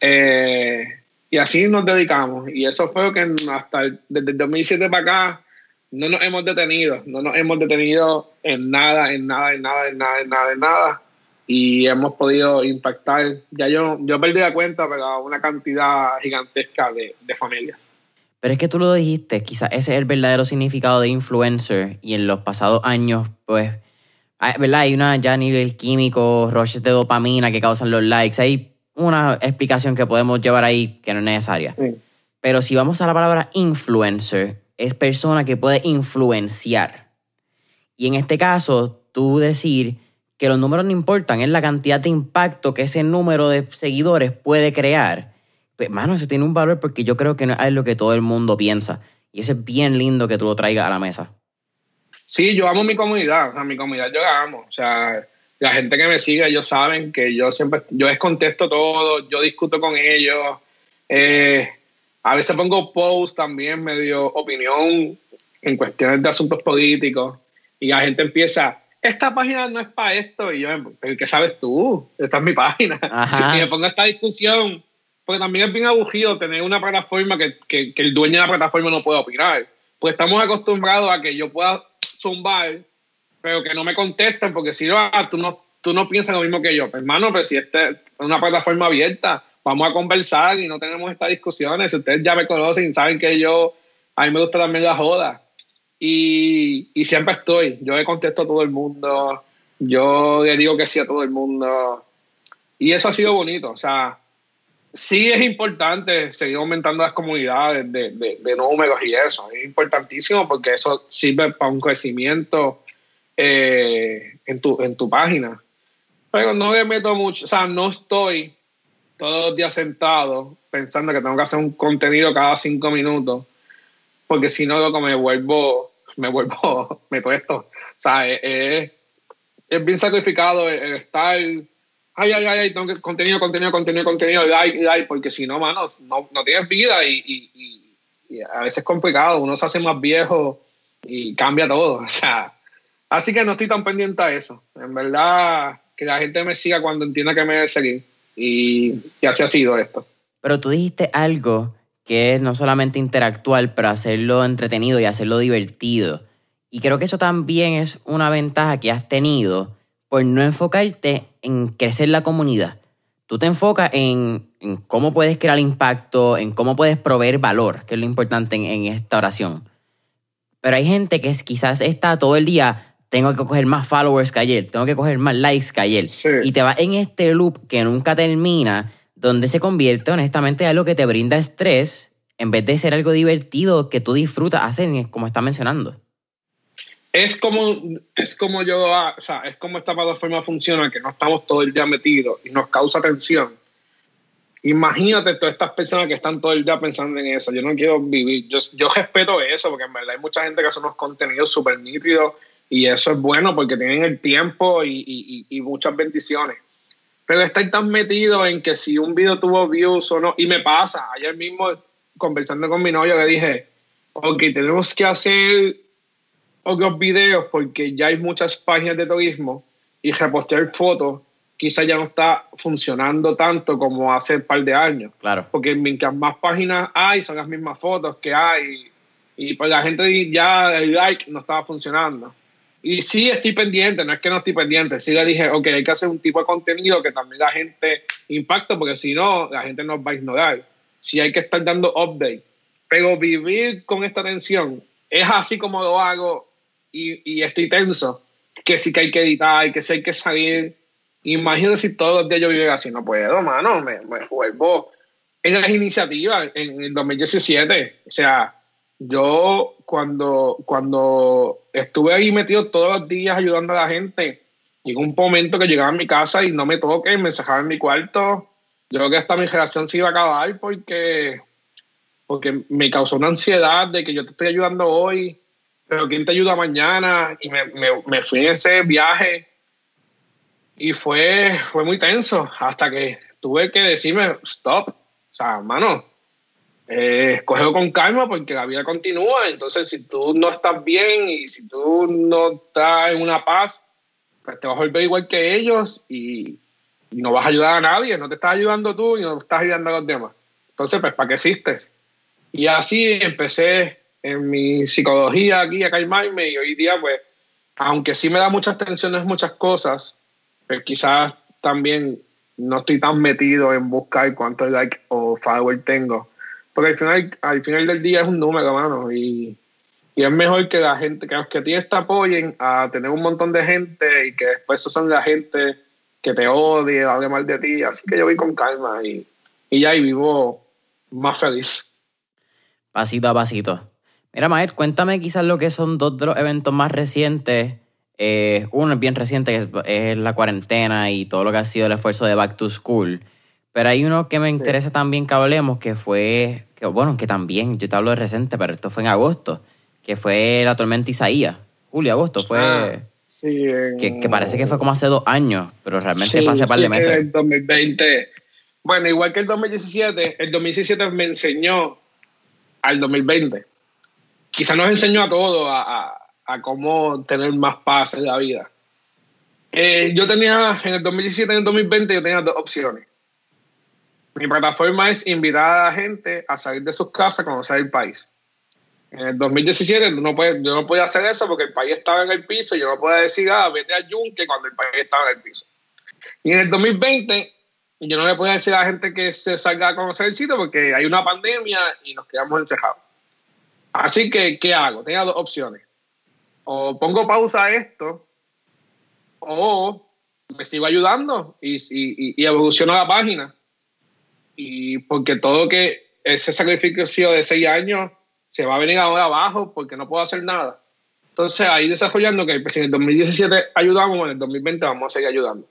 Eh, y así nos dedicamos. Y eso fue lo que hasta desde el 2007 para acá no nos hemos detenido. No nos hemos detenido en nada, en nada, en nada, en nada, en nada, en nada. Y hemos podido impactar. Ya yo, yo perdí la cuenta, pero una cantidad gigantesca de, de familias. Pero es que tú lo dijiste, quizás ese es el verdadero significado de influencer y en los pasados años, pues, ¿verdad? Hay una ya a nivel químico, roches de dopamina que causan los likes, hay una explicación que podemos llevar ahí que no es necesaria. Pero si vamos a la palabra influencer, es persona que puede influenciar. Y en este caso, tú decir que los números no importan, es la cantidad de impacto que ese número de seguidores puede crear pues, mano, eso tiene un valor porque yo creo que no es lo que todo el mundo piensa. Y eso es bien lindo que tú lo traigas a la mesa. Sí, yo amo mi comunidad. O sea, mi comunidad yo la amo. O sea, la gente que me sigue, ellos saben que yo siempre, yo les contesto todo, yo discuto con ellos. Eh, a veces pongo posts también, medio opinión en cuestiones de asuntos políticos. Y la gente empieza, esta página no es para esto. Y yo, ¿qué sabes tú? Esta es mi página. *laughs* Y me pongo esta discusión porque también es bien aburrido tener una plataforma que, que, el dueño de la plataforma no pueda opinar. Pues estamos acostumbrados a que yo pueda zumbar, pero que no me contesten, porque si no, ah, tú no, tú no piensas lo mismo que yo. Pues, hermano, pero si esta es una plataforma abierta, vamos a conversar y no tenemos estas discusiones. Ustedes ya me conocen, saben que yo, a mí me gusta también la joda. Y, y siempre estoy. Yo le contesto a todo el mundo. Yo le digo que sí a todo el mundo. Y eso ha sido bonito. O sea, sí es importante seguir aumentando las comunidades de, de, números y eso. Es importantísimo porque eso sirve para un crecimiento eh, en, tu, en tu página. Pero no le meto mucho, o sea, no estoy todos los días sentado pensando que tengo que hacer un contenido cada cinco minutos, porque si no, loco, me vuelvo, me vuelvo, *laughs* me esto. O sea, es, bien sacrificado el, estar, ay, ay, ay, tengo que contenido, contenido, contenido, contenido, like, like, porque si no, mano, no, no tienes vida y, y, y, a veces es complicado, uno se hace más viejo y cambia todo. *laughs* O sea, así que no estoy tan pendiente a eso. En verdad, que la gente me siga cuando entienda que me debe seguir. Y, y ha sido esto. Pero tú dijiste algo que es no solamente interactuar, pero hacerlo entretenido y hacerlo divertido. Y creo que eso también es una ventaja que has tenido por no enfocarte en crecer la comunidad. Tú te enfocas en, cómo puedes crear impacto, en cómo puedes proveer valor, que es lo importante en, esta oración. Pero hay gente que quizás está todo el día, tengo que coger más followers que ayer, tengo que coger más likes que ayer. Y te va en este loop que nunca termina donde se convierte honestamente en algo que te brinda estrés en vez de ser algo divertido que tú disfrutas hacer, como está mencionando. Es como, es como yo, ah, o sea, es como esta plataforma funciona, que no estamos todo el día metidos y nos causa tensión. Imagínate todas estas personas que están todo el día pensando en eso. Yo no quiero vivir. Yo, yo respeto eso, porque en verdad hay mucha gente que hace unos contenidos súper nítidos y eso es bueno porque tienen el tiempo y, y, y muchas bendiciones pero estar tan metido en que si un video tuvo views o no, y me pasa, ayer mismo conversando con mi novio le dije, ok, tenemos que hacer otros videos porque ya hay muchas páginas de turismo y repostear fotos quizá ya no está funcionando tanto como hace un par de años. Claro. Porque mientras más páginas hay, son las mismas fotos que hay. Y pues la gente ya el like no estaba funcionando. Y sí estoy pendiente, no es que no estoy pendiente, sí le dije, ok, hay que hacer un tipo de contenido que también la gente impacte, porque si no, la gente nos va a ignorar. Sí hay que estar dando update. Pero vivir con esta tensión es así como lo hago y, y estoy tenso, que sí que hay que editar, que sí hay que salir. Imagínate si todos los días yo viviera así, no puedo, mano, me, me vuelvo en las iniciativas en el 2017. O sea, yo cuando, cuando estuve ahí metido todos los días ayudando a la gente, llegó un momento que llegaba a mi casa y no me toque, me encerraba en mi cuarto. Yo creo que hasta mi relación se iba a acabar porque, porque me causó una ansiedad de que yo te estoy ayudando hoy, pero ¿quién te ayuda mañana? Y me, me, fui en ese viaje y fue, fue muy tenso hasta que tuve que decirme, stop, o sea, mano, eh, con calma porque la vida continúa. Entonces, si tú no estás bien y si tú no estás en una paz, pues te vas a volver igual que ellos y, no vas a ayudar a nadie. No te estás ayudando tú y no estás ayudando a los demás. Entonces, pues, ¿para qué existes? Y así empecé en mi psicología aquí a calmarme y hoy día, pues, aunque sí me da muchas tensiones, muchas cosas, pues quizás también no estoy tan metido en buscar cuántos like o follower tengo porque al final, al final del día es un número, mano, y, y es mejor que la gente, que los que tienes te apoyen a tener un montón de gente y que después son la gente que te odie, hable mal de ti. Así que yo voy con calma y, y ya y vivo más feliz. Pasito a pasito. Mira, Maed, cuéntame quizás lo que son dos de los eventos más recientes. Eh, uno es bien reciente, que es la cuarentena y todo lo que ha sido el esfuerzo de Back to School. Pero hay uno que me interesa también que hablemos, que fue que bueno, que también, yo te hablo de reciente, pero esto fue en agosto, que fue la tormenta Isaías. Julio, agosto, fue... Ah, sí, que, parece que fue como hace dos años, pero realmente fue hace un par de meses. El 2020. Bueno, igual que el 2017, el 2017 me enseñó al 2020. Quizá nos enseñó a todos a, a, cómo tener más paz en la vida. Eh, yo tenía, en el 2017 y en el 2020, yo tenía dos opciones mi plataforma es invitar a la gente a salir de sus casas, a conocer el país. En el 2017 no puede, yo no podía hacer eso porque el país estaba en el piso y yo no podía decir, ah, vete a Yunque cuando el país estaba en el piso. Y en el 2020 yo no le podía decir a la gente que se salga a conocer el sitio porque hay una pandemia y nos quedamos encerrados. Así que, ¿qué hago? Tenía dos opciones. O pongo pausa a esto o me sigo ayudando y, y, y evoluciono la página y porque todo que ese sacrificio de seis años se va a venir ahora abajo porque no puedo hacer nada. Entonces ahí desarrollando que pues, en el 2017 ayudamos, en el 2020 vamos a seguir ayudando.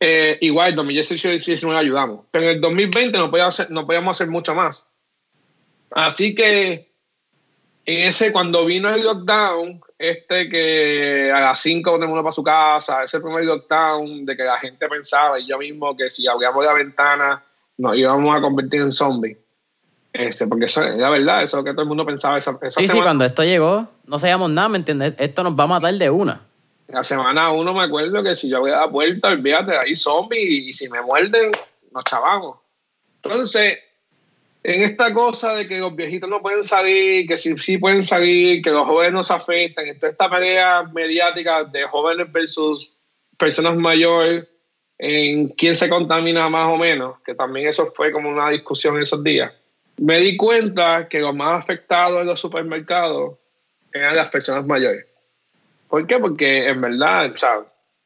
Eh, igual, en 2018 y 2019 ayudamos, pero en el 2020 no podíamos hacer, no podíamos hacer mucho más. Así que en ese, cuando vino el lockdown, este que a las 5 todo el mundo para su casa, ese primer lockdown de que la gente pensaba, y yo mismo, que si abríamos la ventana nos íbamos a convertir en zombies. Este, porque eso es la verdad, eso es lo que todo el mundo pensaba. Esa, esa Sí, sí, semana- cuando esto llegó, no sabíamos nada, ¿me entiendes? Esto nos va a matar de una. La semana uno me acuerdo que si yo abría la puerta, olvídate, hay zombies y si me muerden, nos chavamos. Entonces, en esta cosa de que los viejitos no pueden salir, que sí, sí pueden salir, que los jóvenes no se afectan, esta pelea mediática de jóvenes versus personas mayores, en quién se contamina más o menos, que también eso fue como una discusión esos días, me di cuenta que los más afectados en los supermercados eran las personas mayores. ¿Por qué? Porque en verdad, o sea,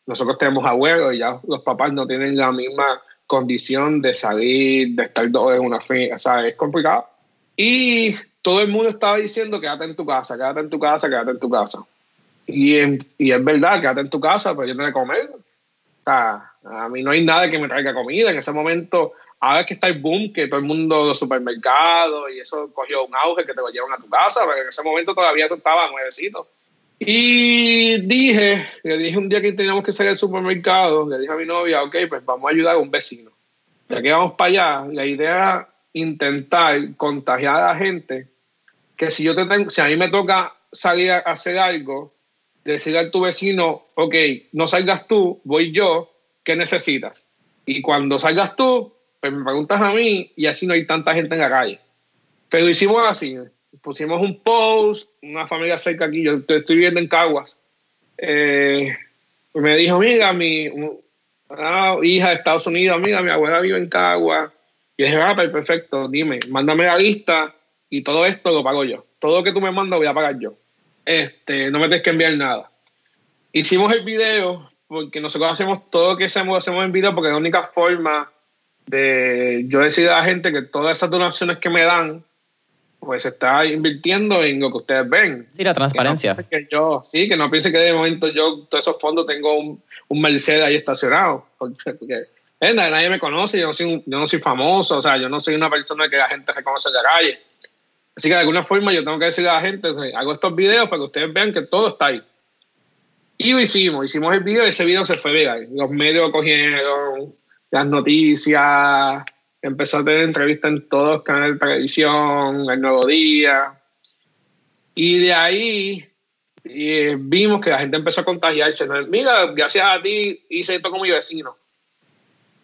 nosotros tenemos abuelos y ya los papás no tienen la misma condición de salir, de estar dos en una fiesta, o sea, es complicado. Y todo el mundo estaba diciendo, quédate en tu casa, quédate en tu casa, quédate en tu casa. Y, en- y es verdad, quédate en tu casa, pero yo tengo que comer. Sea, a mí no hay nada que me traiga comida. En ese momento, ahora que está el boom, que todo el mundo, los supermercados, y eso cogió un auge que te lo llevan a tu casa, pero en ese momento todavía eso estaba nuevecito. Y dije, le dije un día que teníamos que salir al supermercado, le dije a mi novia, ok, pues vamos a ayudar a un vecino. Ya que vamos para allá, la idea era intentar contagiar a la gente que si yo te tengo, si a mí me toca salir a hacer algo, decirle a tu vecino, ok, no salgas tú, voy yo, ¿qué necesitas? Y cuando salgas tú, pues me preguntas a mí y así no hay tanta gente en la calle. Pero hicimos así, pusimos un post, una familia cerca aquí, yo estoy viviendo en Caguas. Eh, me dijo, mira, mi hija de Estados Unidos, mira, mi abuela vive en Caguas. Y dije, ah, pues perfecto, dime, mándame la lista y todo esto lo pago yo. Todo lo que tú me mandas voy a pagar yo. Este, no me tienes que enviar nada. Hicimos el video porque nosotros hacemos todo lo que hacemos, hacemos en video porque es la única forma de yo decir a la gente que todas esas donaciones que me dan pues se está invirtiendo en lo que ustedes ven. Sí, la transparencia. Que no que yo, sí, que no piense que de momento yo, todos esos fondos, tengo un, un Mercedes ahí estacionado. Porque, porque, eh, nadie, me conoce, yo no, soy yo no soy famoso, o sea, yo no soy una persona que la gente reconoce en la calle. Así que de alguna forma yo tengo que decirle a la gente, pues, hago estos videos para que ustedes vean que todo está ahí. Y lo hicimos, hicimos el video y ese video se fue viral. Los medios lo cogieron, las noticias, empezó a tener entrevistas en todos los canales de televisión, El Nuevo Día. Y de ahí eh, vimos que la gente empezó a contagiarse. Mira, gracias a ti hice esto con mi vecino.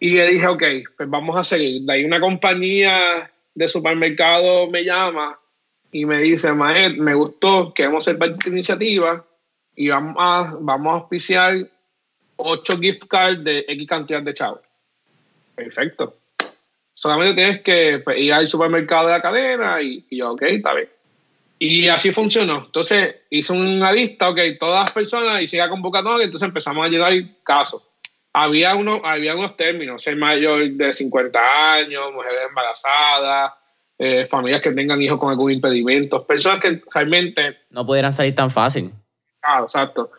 Y le dije, ok, pues vamos a seguir. De ahí una compañía de supermercado me llama y me dice, Maed, me gustó, queremos ser parte de tu iniciativa y vamos a, vamos a auspiciar ocho gift cards de X cantidad de chavos. Perfecto. Solamente tienes que pues, ir al supermercado de la cadena y, y yo, ok, está bien. Y así funcionó. Entonces hice una lista, ok, todas las personas y siga convocatoria, entonces empezamos a llenar casos. Había, uno, había unos términos, ser mayor de 50 años, mujeres embarazadas, eh, familias que tengan hijos con algún impedimento, personas que realmente No pudieran salir tan fácil. Ah, exacto.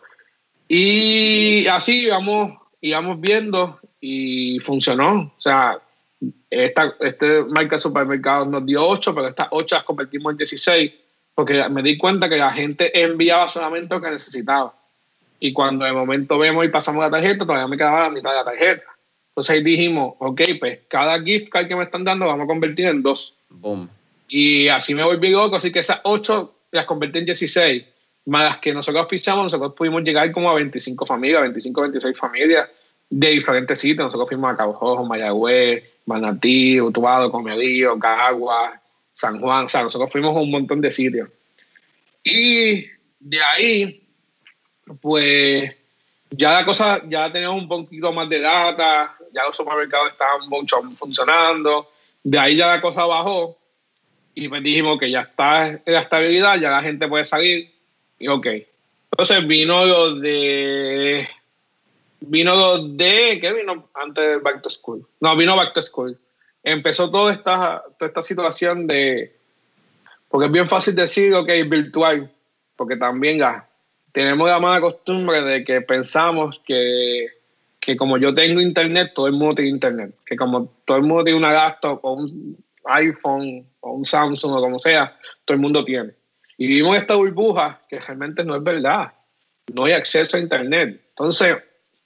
Y así íbamos, íbamos viendo y funcionó. O sea, esta, este marca de supermercados nos dio 8, pero estas 8 las convertimos en 16 porque me di cuenta que la gente enviaba solamente lo que necesitaba. Y cuando de momento vemos y pasamos la tarjeta, todavía me quedaba la mitad de la tarjeta. Entonces ahí dijimos, ok, pues cada gift card que me están dando vamos a convertir en dos. Boom. Y así me volví loco, así que esas 8 las convertí en 16. Más las que nosotros pisamos, nosotros pudimos llegar como a 25 familias, 25, 26 familias de diferentes sitios. Nosotros fuimos a Cabo Rojo, Mayagüez, Manatí, Utuado, Comerío, Cagua, San Juan. O sea, nosotros fuimos a un montón de sitios. Y de ahí, pues ya la cosa, ya teníamos un poquito más de data, ya los supermercados estaban mucho funcionando. De ahí ya la cosa bajó y pues dijimos que ya está la estabilidad, ya la gente puede salir y ok. Entonces vino lo de vino lo de ¿qué vino antes de Back to School? No, vino Back to School. Empezó toda esta, toda esta situación de porque es bien fácil decir ok, virtual, porque también ya tenemos la mala costumbre de que pensamos que, que como yo tengo internet, todo el mundo tiene internet. Que como todo el mundo tiene una laptop o un iPhone o un Samsung o como sea, todo el mundo tiene. Y vivimos esta burbuja que realmente no es verdad. No hay acceso a internet. Entonces,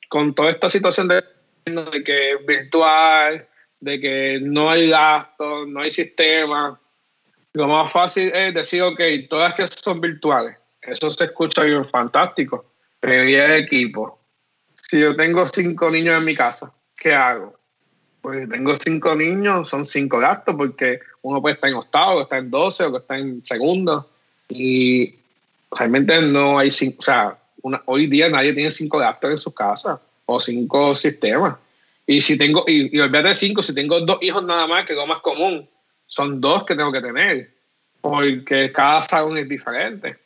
con toda esta situación de, de que es virtual, de que no hay gasto, no hay sistema, lo más fácil es decir, ok, todas que son virtuales. Eso se escucha bien fantástico. Pero ¿y el equipo? Si yo tengo cinco niños en mi casa, ¿qué hago? Pues tengo cinco niños, son cinco gastos, porque uno puede estar en octavo, está en doce, o que está en segundo. Y realmente no hay cinco, o sea, hoy día nadie tiene cinco gastos en su casa o cinco sistemas. Y si tengo, y, y olvídate cinco, si tengo dos hijos nada más, que es lo más común, son dos que tengo que tener, porque cada salón es diferente.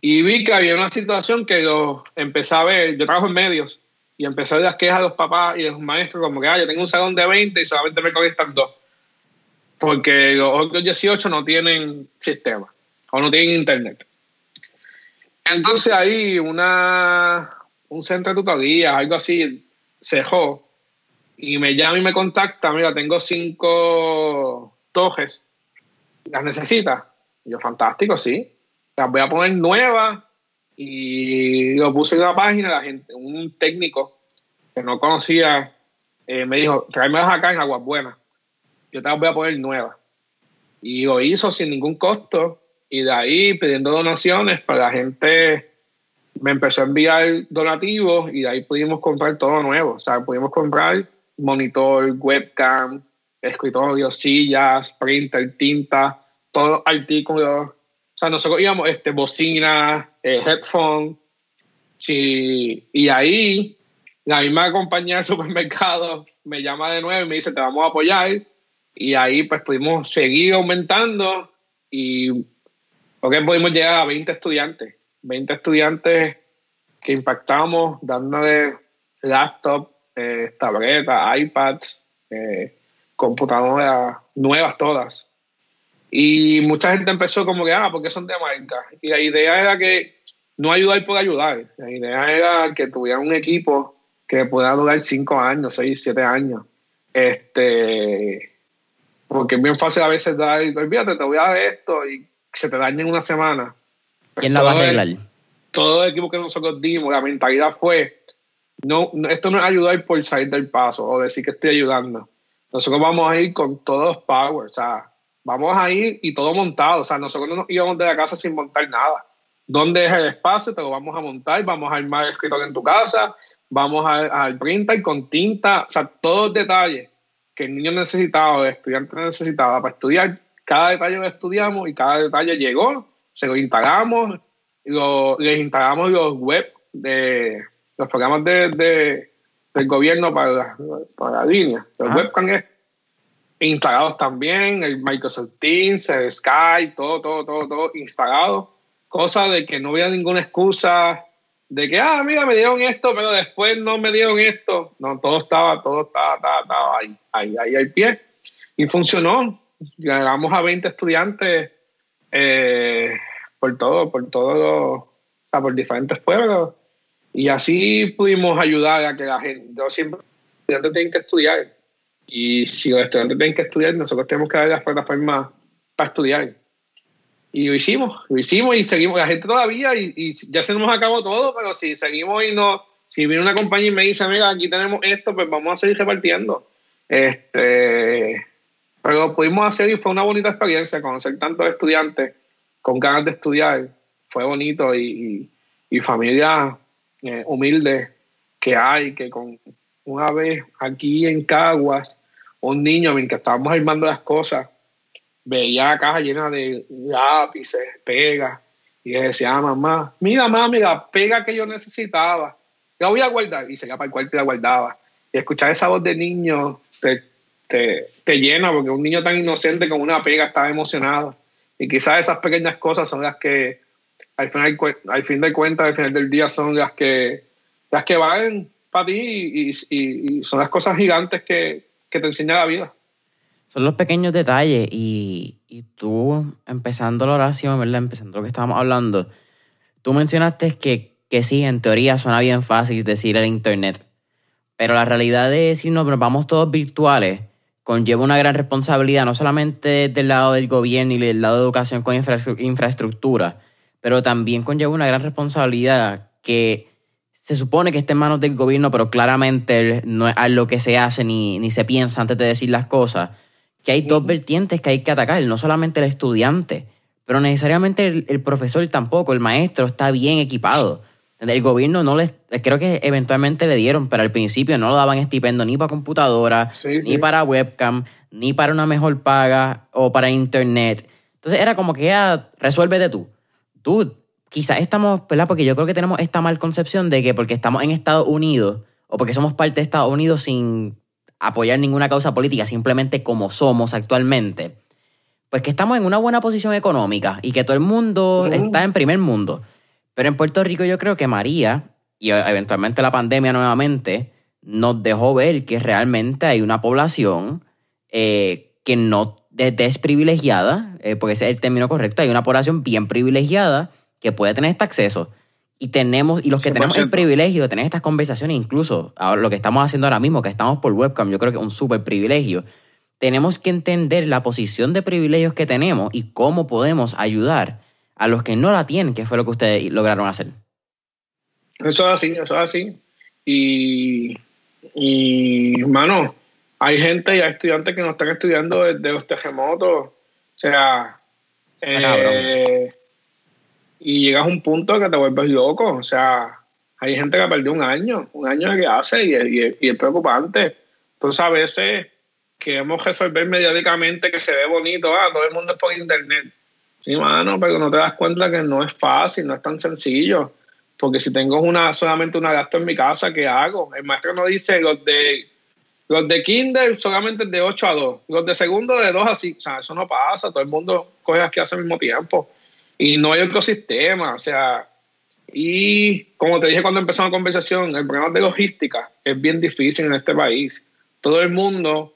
Y vi que había una situación que yo empecé a ver, yo trabajo en medios, y empecé a ver las quejas de los papás y de los maestros, como que, ah, yo tengo un salón de 20 y solamente me conectan dos. Porque los otros 18 no tienen sistema o no tienen internet. Entonces ahí una, un centro de tutoría, algo así, cejó y me llama y me contacta, mira, tengo cinco tojes, ¿las necesitas? yo, fantástico, sí voy a poner nuevas y lo puse en la página, la gente, un técnico que no conocía eh, me dijo, tráemelas acá en Aguas Buenas, yo te las voy a poner nuevas. Y lo hizo sin ningún costo y de ahí pidiendo donaciones para la gente me empezó a enviar donativos y de ahí pudimos comprar todo nuevo, o sea, pudimos comprar monitor, webcam, escritorio, sillas, printer, tinta, todos artículos o sea, nosotros íbamos, este, bocina, eh, headphone, y ahí la misma compañía de supermercado me llama de nuevo y me dice, te vamos a apoyar. Y ahí pues pudimos seguir aumentando y porque pudimos llegar a 20 estudiantes. 20 estudiantes que impactamos dándole laptop, eh, tabletas, iPads, eh, computadoras nuevas todas. Y mucha gente empezó como que, ah, porque son de marca. Y la idea era que no ayudar por ayudar. La idea era que tuviera un equipo que pueda durar cinco años, seis, siete años. Este, porque es bien fácil a veces dar, olvídate, te voy a dar esto y se te daña en una semana. ¿Quién la va a arreglar? todo el equipo que nosotros dimos, la mentalidad fue, no, esto no es ayudar por salir del paso o decir que estoy ayudando. Nosotros vamos a ir con todos los powers, o sea, vamos a ir y todo montado. O sea, nosotros no nos íbamos de la casa sin montar nada. ¿Dónde es el espacio? Te lo vamos a montar, vamos a armar el escritorio en tu casa, vamos al printer con tinta, o sea, todos los detalles que el niño necesitaba, el estudiante necesitaba para estudiar. Cada detalle lo estudiamos y cada detalle llegó, se lo instalamos, lo, les instalamos los web de los programas de, del gobierno para, para la línea. Los webcam instalados también, el Microsoft Teams, el Skype, todo, todo, todo, todo instalado. Cosa de que no había ninguna excusa de que, ah, mira, me dieron esto, pero después no me dieron esto. No, todo estaba, todo estaba, estaba, ahí, ahí, ahí al pie. Y funcionó. Llegamos a 20 estudiantes eh, por todo, por todo, o sea, por diferentes pueblos. Y así pudimos ayudar a que la gente, yo siempre, estudiantes tienen que estudiar y si los estudiantes tienen que estudiar, nosotros tenemos que dar las plataformas para estudiar. Y lo hicimos, lo hicimos y seguimos. La gente todavía, y, ya se nos acabó todo, pero si seguimos y no, si viene una compañía y me dice, mira, aquí tenemos esto, pues vamos a seguir repartiendo. Este, pero lo pudimos hacer y fue una bonita experiencia conocer tantos estudiantes con ganas de estudiar. Fue bonito y, y, familia eh, humilde que hay, que con una vez aquí en Caguas un niño, mientras estábamos armando las cosas, veía la caja llena de lápices, pegas, y decía a mamá, mira mami, la pega que yo necesitaba, la voy a guardar, y se iba para el cuarto y la guardaba. Y escuchar esa voz de niño te, te, llena, porque un niño tan inocente con una pega estaba emocionado. Y quizás esas pequeñas cosas son las que, al, final, al fin de cuentas, al final del día, son las que, las que valen para ti y son las cosas gigantes que, que te enseña la vida. Son los pequeños detalles y, y tú, empezando la oración, ¿verdad? Empezando lo que estábamos hablando, tú mencionaste que, que sí, en teoría suena bien fácil decir el Internet, Pero la realidad es, si nos vamos todos virtuales, conlleva una gran responsabilidad, no solamente del lado del gobierno y del lado de educación con infraestructura, pero también conlleva una gran responsabilidad que se supone que está en manos del gobierno, pero claramente no es algo que se hace ni, ni se piensa antes de decir las cosas, que hay dos vertientes que hay que atacar, no solamente el estudiante, pero necesariamente el, profesor tampoco, el maestro está bien equipado. El gobierno no les, creo que eventualmente le dieron, pero al principio no lo daban estipendo ni para computadora, ni para webcam, ni para una mejor paga o para internet. Entonces era como que ya resuélvete tú. Tú, quizás estamos, ¿verdad? Porque yo creo que tenemos esta mal concepción de que porque estamos en Estados Unidos o porque somos parte de Estados Unidos sin apoyar ninguna causa política, simplemente como somos actualmente, pues que estamos en una buena posición económica y que todo el mundo está en primer mundo. Pero en Puerto Rico yo creo que María y eventualmente la pandemia nuevamente nos dejó ver que realmente hay una población eh, que no es desprivilegiada, eh, porque ese es el término correcto, hay una población bien privilegiada que puede tener este acceso. Y tenemos, y los que tenemos el privilegio de tener estas conversaciones, incluso lo que estamos haciendo ahora mismo, que estamos por webcam, yo creo que es un súper privilegio. Tenemos que entender la posición de privilegios que tenemos y cómo podemos ayudar a los que no la tienen, que fue lo que ustedes lograron hacer. Eso es así, eso es así. Y, y hermano, hay gente y hay estudiantes que no están estudiando desde los terremotos. O sea, eh, y llegas a un punto que te vuelves loco. O sea, hay gente que perdió un año, un año de que hace y, es preocupante. Entonces, a veces queremos resolver mediáticamente que se ve bonito, ah, todo el mundo es por internet. Sí, mano, pero no te das cuenta que no es fácil, no es tan sencillo. Porque si tengo una, solamente una gasto en mi casa, ¿qué hago? El maestro no dice los de los de kinder solamente de 8 a 2, los de segundo de 2 a 5. O sea, eso no pasa, todo el mundo coge aquí hace al mismo tiempo. Y no hay ecosistema, o sea, y como te dije cuando empezamos la conversación, el problema de logística es bien difícil en este país. Todo el mundo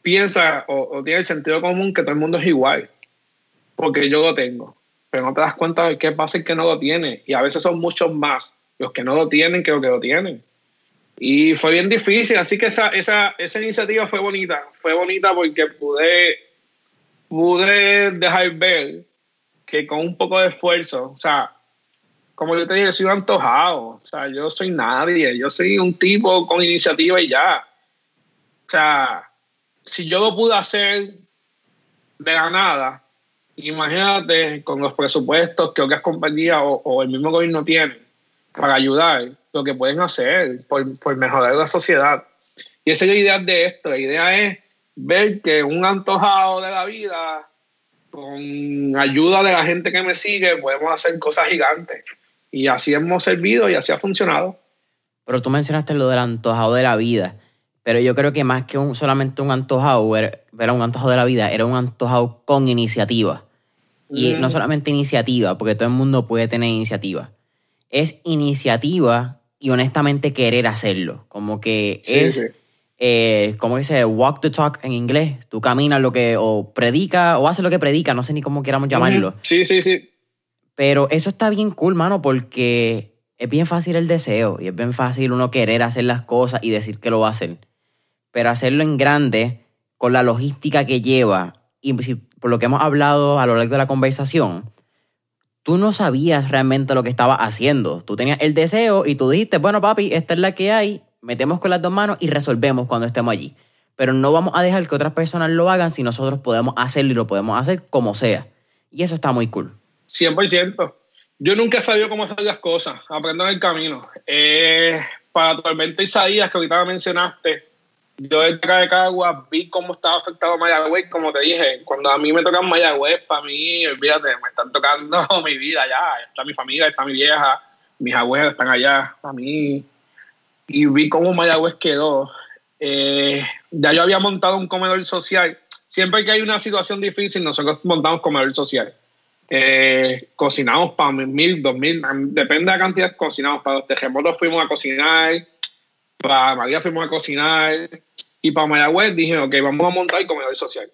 piensa o, o tiene el sentido común que todo el mundo es igual porque yo lo tengo. Pero no te das cuenta de qué pasa y que no lo tiene. Y a veces son muchos más los que no lo tienen que los que lo tienen. Y fue bien difícil, así que esa, esa, esa iniciativa fue bonita. Fue bonita porque pude, pude dejar ver que con un poco de esfuerzo, o sea, como yo te dije, soy antojado. O sea, yo soy nadie. Yo soy un tipo con iniciativa y ya. O sea, si yo lo pude hacer de la nada, Imagínate con los presupuestos que otras compañías o, el mismo gobierno tienen para ayudar, lo que pueden hacer por, por mejorar la sociedad. Y esa es la idea de esto. La idea es ver que un antojado de la vida, con ayuda de la gente que me sigue, podemos hacer cosas gigantes. Y así hemos servido y así ha funcionado. Pero tú mencionaste lo del antojado de la vida. Pero yo creo que más que un, solamente un antojado, era un antojado de la vida, era un antojado con iniciativa. Y no solamente iniciativa, porque todo el mundo puede tener iniciativa. Es iniciativa y honestamente querer hacerlo. Como que es, eh, como dice, walk the talk en inglés. Tú caminas lo que, o predica, o hace lo que predica, no sé ni cómo queramos llamarlo. Sí, sí, sí. Pero eso está bien cool, mano, porque es bien fácil el deseo y es bien fácil uno querer hacer las cosas y decir que lo va a hacer. Pero hacerlo en grande, con la logística que lleva, y por lo que hemos hablado a lo largo de la conversación, tú no sabías realmente lo que estabas haciendo. Tú tenías el deseo y tú dijiste, bueno, papi, esta es la que hay, metemos con las dos manos y resolvemos cuando estemos allí. Pero no vamos a dejar que otras personas lo hagan si nosotros podemos hacerlo y lo podemos hacer como sea. Y eso está muy cool. 100%. Yo nunca he sabido cómo hacer las cosas, aprendo en el camino. Eh, para Tormenta Isaías, que ahorita mencionaste, yo desde acá de Cagua vi cómo estaba afectado Mayagüez, como te dije, cuando a mí me tocan Mayagüez, para mí, olvídate, me están tocando *laughs* mi vida allá, está mi familia, está mi vieja, mis abuelos están allá, a mí, y vi cómo Mayagüez quedó. Eh, ya yo había montado un comedor social, siempre que hay una situación difícil, nosotros montamos comedor social. Eh, cocinamos para mil, dos mil, depende de la cantidad, cocinamos para los terremotos, fuimos a cocinar, para María fuimos a cocinar, y para Mayagüez dije, ok, vamos a montar el comedor social.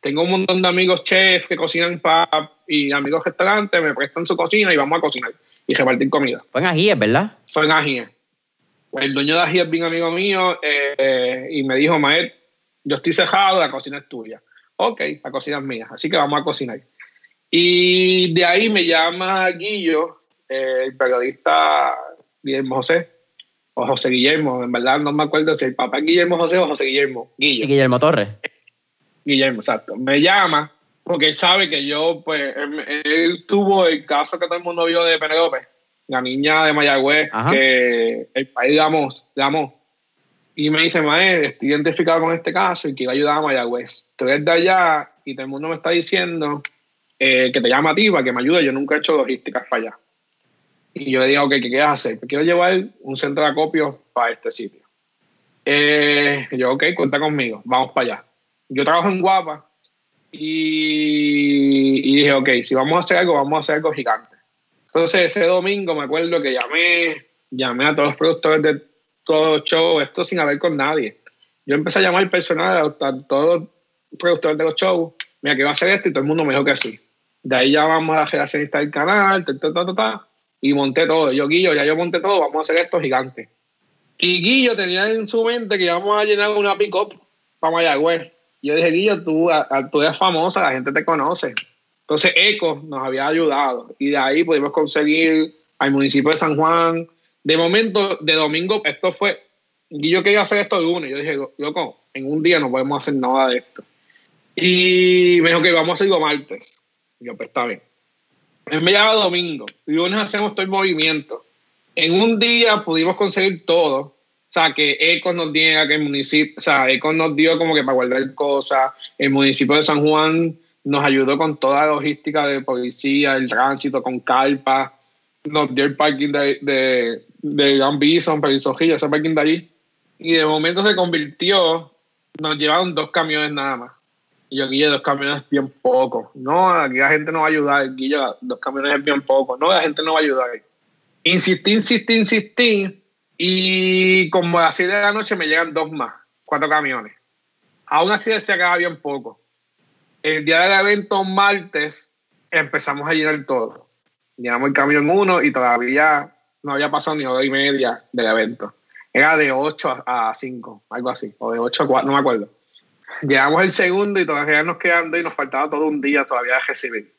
Tengo un montón de amigos chefs que cocinan para y amigos restaurantes, me prestan su cocina y vamos a cocinar y repartir comida. Fue en Ajíes, ¿verdad? Fue en Ajíes. El dueño de Ají es bien amigo mío eh, y me dijo, Maet, yo estoy cejado, la cocina es tuya. Ok, la cocina es mía, así que vamos a cocinar. Y de ahí me llama Guillo, eh, el periodista Guillermo José, o José Guillermo, en verdad no me acuerdo si el papá es Guillermo José o José Guillermo. Guillo. Guillermo Torres. Guillermo, exacto. Me llama porque él sabe que yo, pues, él, tuvo el caso que todo el mundo vio de Penelope, la niña de Mayagüez, que el país llamó, llamó. Y me dice, Mael, estoy identificado con este caso y quiero ayudar a Mayagüez. Tú eres de allá y todo el mundo me está diciendo eh, que te llama a ti para que me ayude. Yo nunca he hecho logísticas para allá. Y yo le digo, ok, ¿qué quieres hacer? Pues quiero llevar un centro de acopio para este sitio. Eh, yo, ok, cuenta conmigo, vamos para allá. Yo trabajo en Guapa y, dije, ok, si vamos a hacer algo, vamos a hacer algo gigante. Entonces ese domingo me acuerdo que llamé, llamé a todos los productores de todos los shows, esto sin hablar con nadie. Yo empecé a llamar personal a, todos los productores de los shows, mira, que iba a hacer esto y todo el mundo me dijo que sí. De ahí ya vamos a la relacionista del canal, y monté todo. Yo, Guillo, ya yo monté todo, vamos a hacer esto gigante. Y Guillo tenía en su mente que íbamos a llenar una pick-up para Mayagüez. Yo dije, Guillo, tú, tú eres famosa, la gente te conoce. Entonces, ECO nos había ayudado. Y de ahí pudimos conseguir al municipio de San Juan. De momento, de domingo, esto fue. Guillo quería hacer esto de lunes. Yo dije, loco, en un día no podemos hacer nada de esto. Y me dijo que vamos a hacerlo martes. Y yo, pues está bien. Él me llama domingo. Y lunes hacemos todo el movimiento. En un día pudimos conseguir todo. O sea, que ECO nos dio que el municipio, o sea, ECO nos dio como que para guardar cosas. El municipio de San Juan nos ayudó con toda la logística de policía, el tránsito, con carpa. Nos dio el parking de, de, de Gran Bison, ese parking de allí. Y de momento se convirtió, nos llevaron dos camiones nada más. Y yo, Guille, dos camiones es bien poco. No, aquí la gente no va a ayudar. Guille, dos camiones es bien poco. No, la gente no va a ayudar. Insistí, insistí, insistí. Y como a las 7 de la noche me llegan dos más, cuatro camiones. Aún así se acaba bien poco. El día del evento, martes, empezamos a llenar todo. Llenamos el camión uno y todavía no había pasado ni hora y media del evento. Era de 8 a 5, algo así, o de 8 a 4, no me acuerdo. Llegamos el segundo y todavía nos quedando y nos faltaba todo un día todavía de recibir.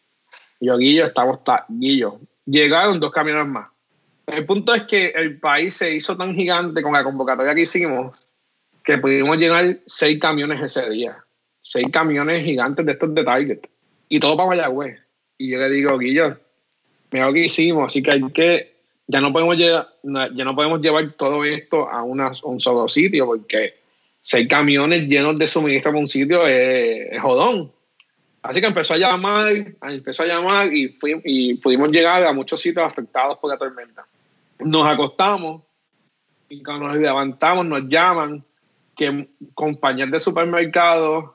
yo, Guillo, estamos, Guillo. Llegaron dos camiones más. El punto es que el país se hizo tan gigante con la convocatoria que hicimos que pudimos llenar seis camiones ese día. Seis camiones gigantes de estos de Target. Y todo para Mayagüez. Y yo le digo, Guillo, mira lo que hicimos, así que hay que, ya no podemos llevar, ya no podemos llevar todo esto a, una, un solo sitio porque seis camiones llenos de suministro para un sitio es, jodón. Así que empezó a llamar, empezó a llamar y, y pudimos llegar a muchos sitios afectados por la tormenta. Nos acostamos y cuando nos levantamos nos llaman que compañías de supermercados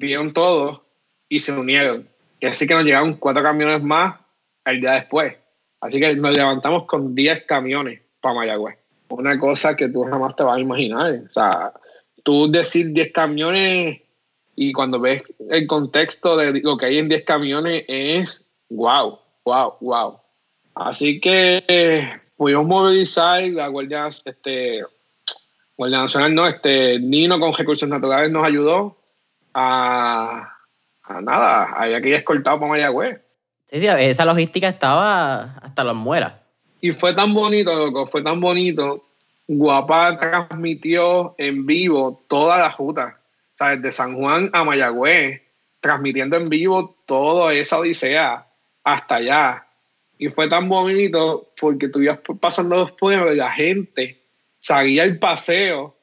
vieron todo y se unieron. Así que nos llegaron cuatro camiones más el día después. Así que nos levantamos con 10 camiones para Mayagüez. Una cosa que tú jamás te vas a imaginar. O sea, tú decir 10 camiones y cuando ves el contexto de lo que hay en 10 camiones es wow, wow, wow. Así que eh, pudimos movilizar la Guardia, este, Guardia Nacional, no, este, Nino con recursos naturales nos ayudó a, a nada, había que ir escoltado para Mayagüez. Sí, sí, esa logística estaba hasta las muelas. Y fue tan bonito, loco, fue tan bonito Guapa transmitió en vivo toda la ruta, o sea, desde San Juan a Mayagüez, transmitiendo en vivo toda esa odisea hasta allá. Y fue tan bonito porque tú ibas pasando los pueblos y la gente salía el paseo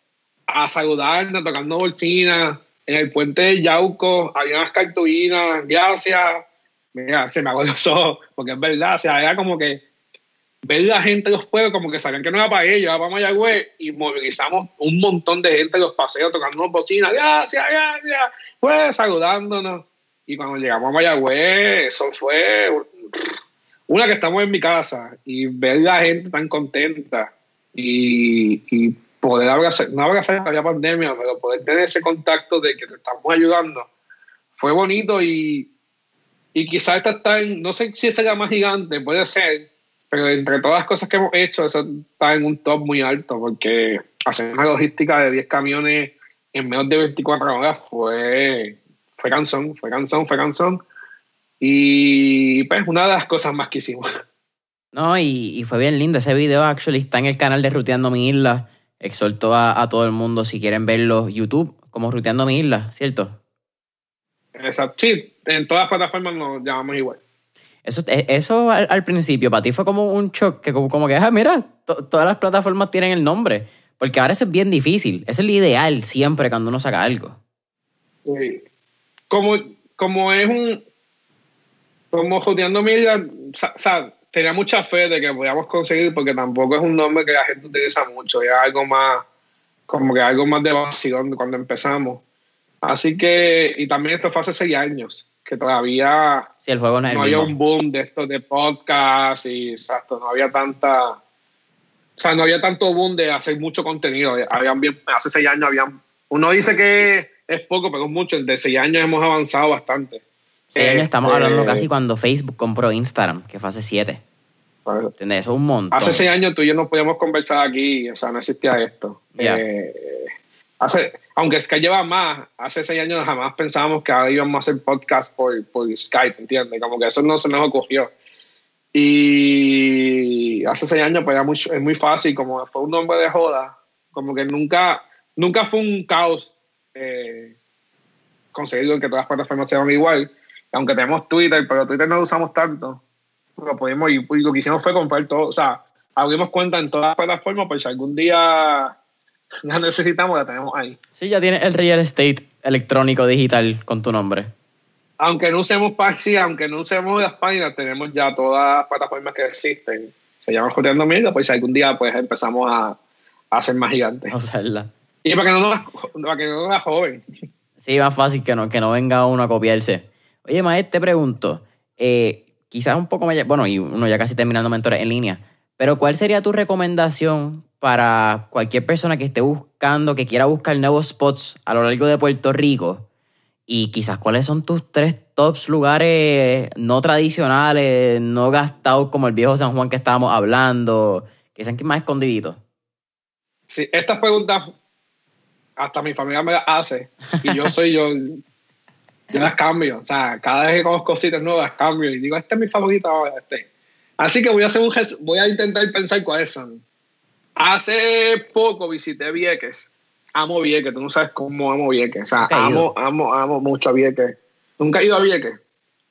a saludarnos, tocando bolsinas. En el puente de Yauco había unas cartulinas, gracias. Mira, se me hago los *laughs* ojos, porque es verdad, o sea, era como que ver la gente en los pueblos como que sabían que no era para ellos, era para Mayagüez, y movilizamos un montón de gente en los paseos tocando bocinas, gracias, gracias, pues saludándonos. Y cuando llegamos a Mayagüez, eso fue una que estamos en mi casa y ver la gente tan contenta y, y poder abrazar, no abrazar la pandemia, pero poder tener ese contacto de que te estamos ayudando, fue bonito y, y quizás esta está en, no sé si será más gigante, puede ser, pero entre todas las cosas que hemos hecho, eso está en un top muy alto, porque hacer una logística de 10 camiones en menos de 24 horas fue, fue canción, fue canción, fue canción. Y pues una de las cosas más que hicimos. No, y, fue bien lindo. Ese video actually está en el canal de Ruteando mi Isla. Exhorto a, a todo el mundo si quieren verlo YouTube como Ruteando mi Isla, ¿cierto? Exacto. Sí, en todas las plataformas nos llamamos igual. Eso, eh, eso al, principio, para ti fue como un shock, que como, que, ah, mira, todas las plataformas tienen el nombre. Porque ahora eso es bien difícil. Eso es lo ideal siempre cuando uno saca algo. Sí. Como, como es un. Como Joteando Media, o sea, tenía mucha fe de que podíamos conseguir, porque tampoco es un nombre que la gente utiliza mucho. Es algo más. Como que algo más de vacío cuando empezamos. Así que. Y también esto fue hace seis años que todavía sí, el juego no, había un boom de estos de podcast y exacto, no había tanta, o sea, no había tanto boom de hacer mucho contenido. Habían bien, hace seis años habían, uno dice que es poco, pero es mucho, de seis años hemos avanzado bastante. Seis años estamos este, hablando casi cuando Facebook compró Instagram, que fue hace siete. ¿Entiendes? Eso es un montón. Hace seis años tú y yo no podíamos conversar aquí, o sea, no existía esto. Eh, hace, aunque Skype lleva más, hace seis años jamás pensábamos que ahora íbamos a hacer podcast por, por Skype, ¿entiendes? Como que eso no se nos ocurrió. Y hace seis años pues muy, es muy fácil, como fue un nombre de joda, como que nunca, nunca fue un caos eh, conseguido que todas las plataformas sean igual, aunque tenemos Twitter, pero Twitter no lo usamos tanto, lo pudimos y, lo que hicimos fue comprar todo, o sea, abrimos cuenta en todas las plataformas, pues si algún día *laughs* la necesitamos, la tenemos ahí. Sí, ya tiene el real estate electrónico digital con tu nombre. Aunque no usemos sí, aunque no usemos las páginas, tenemos ya todas las plataformas que existen. Se llaman Joteando Mierda, pues si algún día pues empezamos a, a ser más gigantes. O sea, Y para que no para que no nos joven. Sí, más fácil que no, que no venga uno a copiarse. Oye, Maestro, te pregunto, eh, quizás un poco más, bueno, y uno ya casi terminando mentores en línea, pero ¿cuál sería tu recomendación para cualquier persona que esté buscando, que quiera buscar nuevos spots a lo largo de Puerto Rico? Y quizás cuáles son tus tres tops lugares no tradicionales, no gastados como el viejo San Juan que estábamos hablando, que sean más escondiditos. Sí, estas preguntas hasta mi familia me las hace y yo soy yo, yo las cambio. O sea, cada vez que conozco cositas nuevas, las cambio y digo, este es mi favorito, este. Así que voy a hacer un voy a intentar pensar cuáles son. Hace poco visité Vieques. Amo Vieques, tú no sabes cómo amo Vieques. O sea, amo, amo, amo mucho a Vieques. Nunca he ido a Vieques.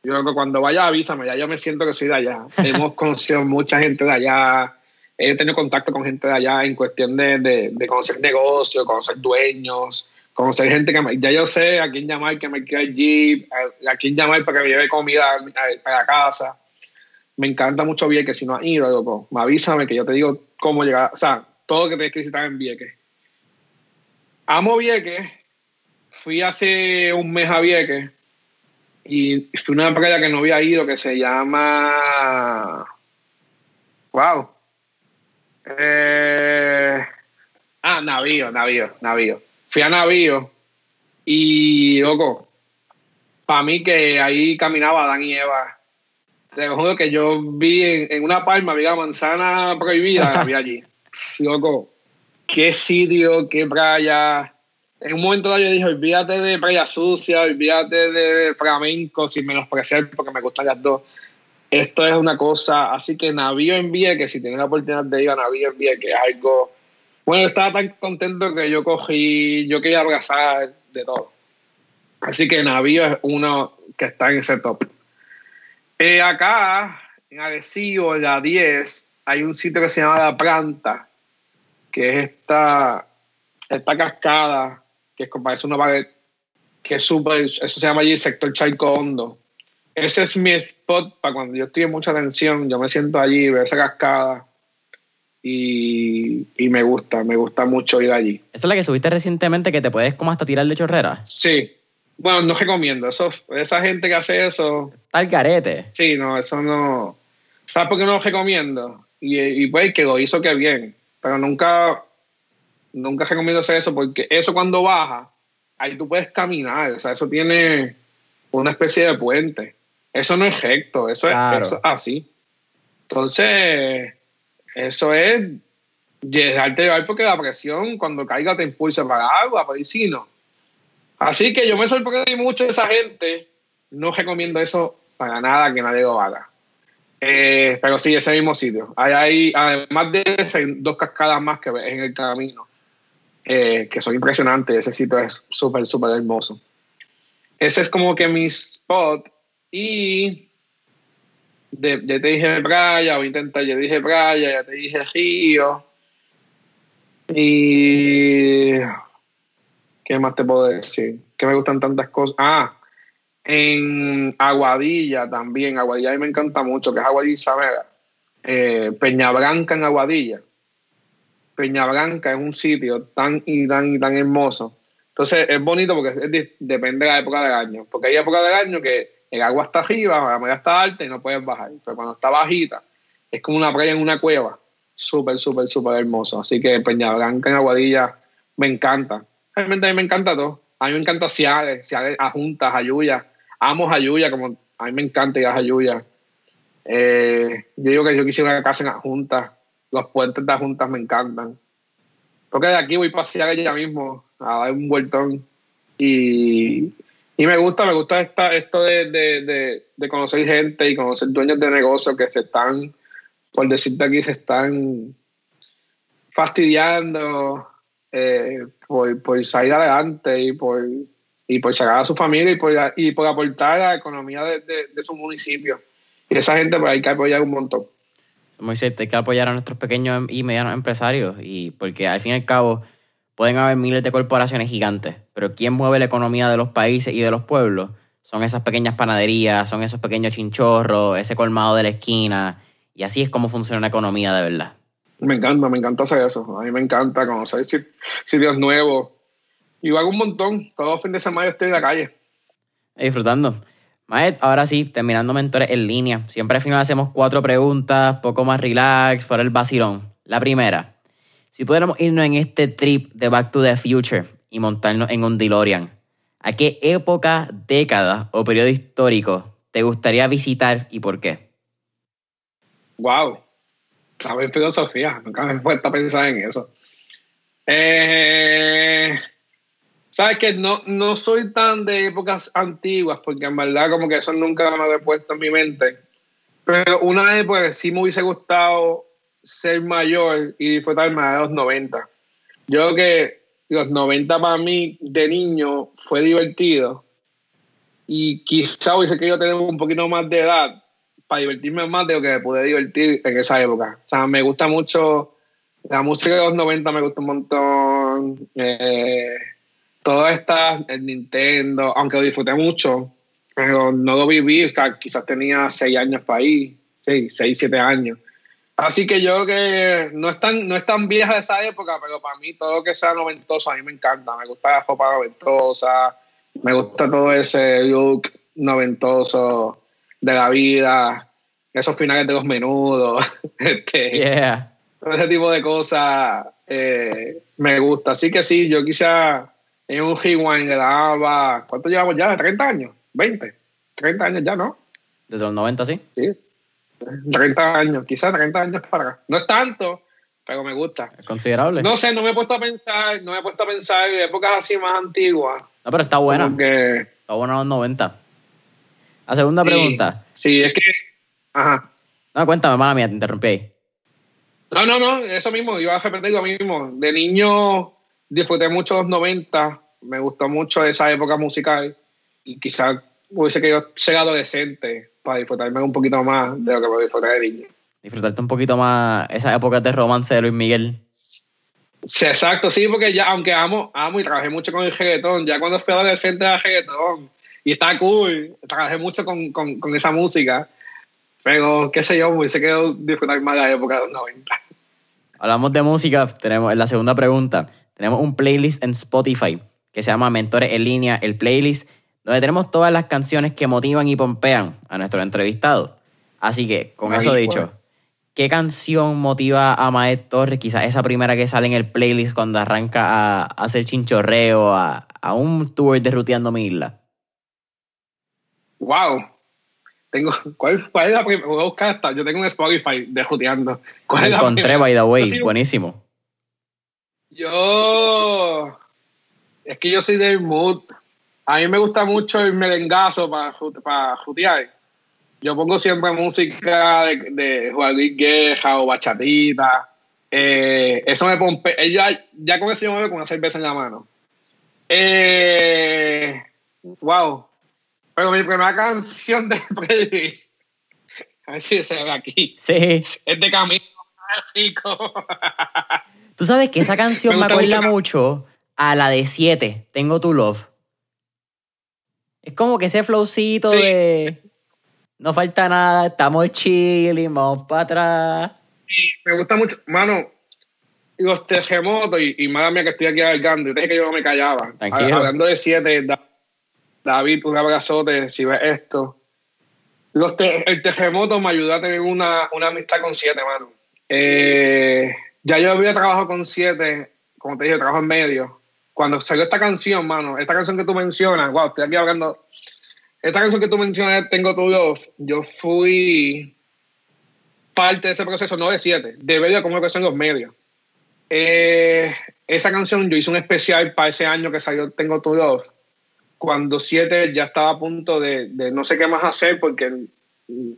Yo creo que cuando vaya avísame, ya yo me siento que soy de allá. *laughs* Hemos conocido mucha gente de allá. He tenido contacto con gente de allá en cuestión de, de, conocer negocios, conocer dueños, conocer gente que me, ya yo sé a quién llamar que me quede allí, a, a, quién llamar para que me lleve comida a, casa. Me encanta mucho Vieques. Si no has ido, loco, me avísame que yo te digo cómo llegar, o sea, todo lo que tienes que visitar en Vieques. Amo Vieques, fui hace un mes a Vieques y fui a una playa que no había ido que se llama. ¡Wow! Eh... Ah, Navío, Navío, Navío. Fui a Navío y, loco, para mí que ahí caminaba Adán y Eva te juro que yo vi en, una palma, había manzana prohibida, había allí. *laughs* Loco, qué sitio, qué playa. En un momento dado yo dije, olvídate de playa sucia, olvídate de flamenco, sin menospreciar, porque me gustan las dos. Esto es una cosa, así que Navío envíe que si tienes la oportunidad de ir a Navío envíe que es algo... Bueno, estaba tan contento que yo cogí, yo quería abrazar de todo. Así que Navío es uno que está en ese top. Eh, acá, en Arecibo, en la 10, hay un sitio que se llama La Planta, que es esta, esta cascada, que es, parece una pared, que es súper, eso se llama allí el sector Charco Hondo. Ese es mi spot para cuando yo estoy en mucha tensión, yo me siento allí, veo esa cascada y, y, me gusta, me gusta mucho ir allí. ¿Esa es la que subiste recientemente que te puedes como hasta tirar de chorrera? Sí, bueno, no recomiendo. Eso, esa gente que hace eso. Al carete. Sí, no, eso no. ¿Sabes por qué no lo recomiendo? Y, y pues que lo hizo que bien. Pero nunca, nunca recomiendo hacer eso porque eso cuando baja, ahí tú puedes caminar. O sea, eso tiene una especie de puente. Eso no es recto, eso, es, así. Entonces, eso es dejarte llevar porque la presión cuando caiga te impulsa para agua, para si no. Así que yo me sorprendí mucho de esa gente. No recomiendo eso para nada que nadie lo haga. Eh, pero sí, ese mismo sitio. Hay, hay además de dos cascadas más que ves en el camino, eh, que son impresionantes. Ese sitio es súper, súper hermoso. Ese es como que mi spot. Y de, ya te dije playa, voy a intentar, ya dije playa, ya te dije río. Y. ¿Qué más te puedo decir? Que me gustan tantas cosas. Ah, en Aguadilla también. Aguadilla a mí me encanta mucho, que es Aguadilla eh, Peña Blanca en Aguadilla. Peña Blanca es un sitio tan y tan y tan hermoso. Entonces es bonito porque depende de la época del año. Porque hay época del año que el agua está arriba, la marea está alta y no puedes bajar. Pero cuando está bajita, es como una playa en una cueva. Súper, súper, súper hermoso. Así que Peña Blanca en Aguadilla me encanta. Realmente a mí me encanta todo. A mí me encanta Ciales, Ciales, Ajuntas, Ayuya amo Jayuya, como a mí me encanta ir a Jayuya. Eh, yo digo que yo quisiera una casa en Juntas. Los puentes de Juntas me encantan. Porque de aquí voy a pasear ella mismo, a dar un vueltón. Y, y me gusta, me gusta esta, esto de, de, de, conocer gente y conocer dueños de negocios que se están, por decirte aquí, se están fastidiando eh, por, por salir adelante y por y por sacar a su familia y por, y por aportar a la economía de, de, su municipio. Y esa gente pues hay que apoyar un montón. Cierto, hay que apoyar a nuestros pequeños y medianos empresarios y porque al fin y al cabo pueden haber miles de corporaciones gigantes, pero ¿quién mueve la economía de los países y de los pueblos? Son esas pequeñas panaderías, son esos pequeños chinchorros, ese colmado de la esquina y así es como funciona la economía de verdad. Me encanta, me encanta hacer eso. A mí me encanta conocer sitios nuevos, y hago un montón. Todos los fines de semana estoy en la calle. Disfrutando. Maet, ahora sí, terminando mentores en línea. Siempre al final hacemos cuatro preguntas, poco más relax, fuera el vacilón. La primera, si pudiéramos irnos en este trip de Back to the Future y montarnos en un DeLorean, ¿a qué época, década o periodo histórico te gustaría visitar y por qué? Wow, cabe filosofía, nunca me he puesto a pensar en eso. Eh, Sabes que no, no soy tan de épocas antiguas, porque en verdad como que eso nunca me había puesto en mi mente. Pero una época que sí me hubiese gustado ser mayor y disfrutarme de los 90. Yo creo que los 90 para mí de niño fue divertido. Y quizá hubiese querido tener un poquito más de edad para divertirme más de lo que me pude divertir en esa época. O sea, me gusta mucho la música de los 90, me gusta un montón. Eh, todo está en Nintendo, aunque lo disfruté mucho, pero no lo viví, quizás tenía seis años para seis, seis, siete años. Así que yo creo que no es, tan, no es tan vieja esa época, pero para mí todo lo que sea noventoso a mí me encanta. Me gusta la ropa noventosa, me gusta todo ese look noventoso de la vida, esos finales de los menudos, *laughs* este, todo ese tipo de cosas eh, me gusta. Así que sí, yo quizá en un rewind daba, ¿cuánto llevamos ya? ¿30 años? ¿20? 30 años ya, ¿no? Desde los 90, sí. Sí. 30 años, quizás 30 años para acá. No es tanto, pero me gusta. Es considerable. No sé, no me he puesto a pensar, no me he puesto a pensar en épocas así más antiguas. No, pero está buena. Está buena los 90. La segunda pregunta. Sí, es que. Ajá. No, cuéntame, mala mía, te interrumpí ahí. No, no, no, eso mismo, iba a repetir lo mismo. De niño disfruté mucho los 90, me gustó mucho esa época musical y quizás hubiese querido ser adolescente para disfrutarme un poquito más de lo que me disfruté de niño. Disfrutarte un poquito más esa época de romance de Luis Miguel. Sí, exacto, sí, porque ya, aunque amo, amo y trabajé mucho con el reggaetón, ya cuando fui adolescente era reggaetón y está cool, trabajé mucho con, con, con esa música, pero qué sé yo, hubiese querido disfrutar más de la época de los 90. Hablamos de música, tenemos en la segunda pregunta. Tenemos un playlist en Spotify que se llama Mentores en línea, el playlist, donde tenemos todas las canciones que motivan y pompean a nuestro entrevistado. Así que, con eso dicho, ¿qué canción motiva a Maet Torres? Quizás esa primera que sale en el playlist cuando arranca a, hacer chinchorreo, a, a, un tour de Ruteando mi isla. Wow. Tengo, ¿cuál, cuál es la primera? Voy a buscar hasta, yo tengo un Spotify de Juteando. ¿Cuál La es la encontré, by the way. Sí, Buenísimo. Yo. Es que yo soy del mood. A mí me gusta mucho el merengazo para, para jutear. Yo pongo siempre música de, de Juan Luis Guerra o bachatita. Eh, eso me pompe. eh, Ya, ya con eso yo me veo con una cerveza en la mano. Eh, wow. Pero mi primera canción de *laughs* playlist. A ver si se ve aquí. Sí. Es de Camilo Mágico. *laughs* Tú sabes que esa canción Me acuerda mucho. mucho a la de 7, Tengo tu Love. Es como que ese flowcito Sí. de. No falta nada, estamos chilling, vamos para atrás. Y me gusta mucho, mano, los terremotos, y, y madre mía que estoy aquí alargando, yo dije que yo no me callaba. Tranquilo. Ha- Hablando de siete, Da- David, un abrazote, si ves esto. Los te- el terremoto me ayudó a tener una, una amistad con siete, mano. Eh, ya yo había trabajado con siete, como te dije, trabajo en medio. Cuando salió esta canción, mano, esta canción que tú mencionas, wow, estoy aquí hablando. Esta canción que tú mencionas, Tengo tu Love, yo fui parte de ese proceso, no de siete, de ver cómo que son los medios. Eh, esa canción yo hice un especial para ese año que salió Tengo tu Love, cuando siete ya estaba a punto de, de no sé qué más hacer porque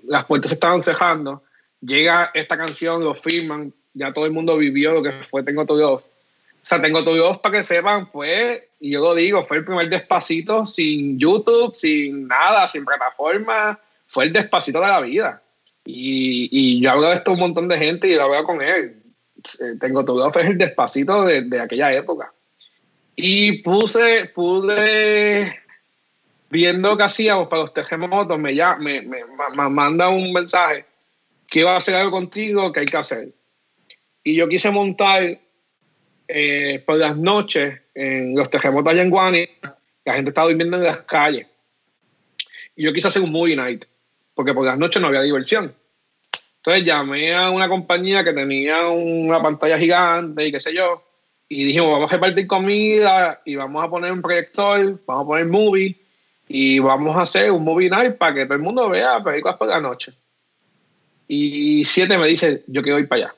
las puertas se estaban cerrando. Llega esta canción, lo firman, ya todo el mundo vivió lo que fue Tengo tu Love. Sea, Tengo tu Love, para que sepan, fue, y yo lo digo, fue el primer despacito sin YouTube, sin nada, sin plataforma, fue el despacito de la vida. Y, y yo hablo de esto a un montón de gente y lo hablo con él. Eh, Tengo tu Love es el despacito de, de aquella época. Y puse, pude, viendo que hacíamos para los terremotos, me, me, me, me manda un mensaje que iba a hacer algo contigo que hay que hacer. Y yo quise montar eh, por las noches en los terremotos allá en Guanica, la gente estaba durmiendo en las calles. Y yo quise hacer un movie night, porque por las noches no había diversión. Entonces llamé a una compañía que tenía una pantalla gigante y qué sé yo, y dijimos, vamos a repartir comida y vamos a poner un proyector, vamos a poner movie y vamos a hacer un movie night para que todo el mundo vea películas por la noche. Y siete me dice, yo quiero ir para allá.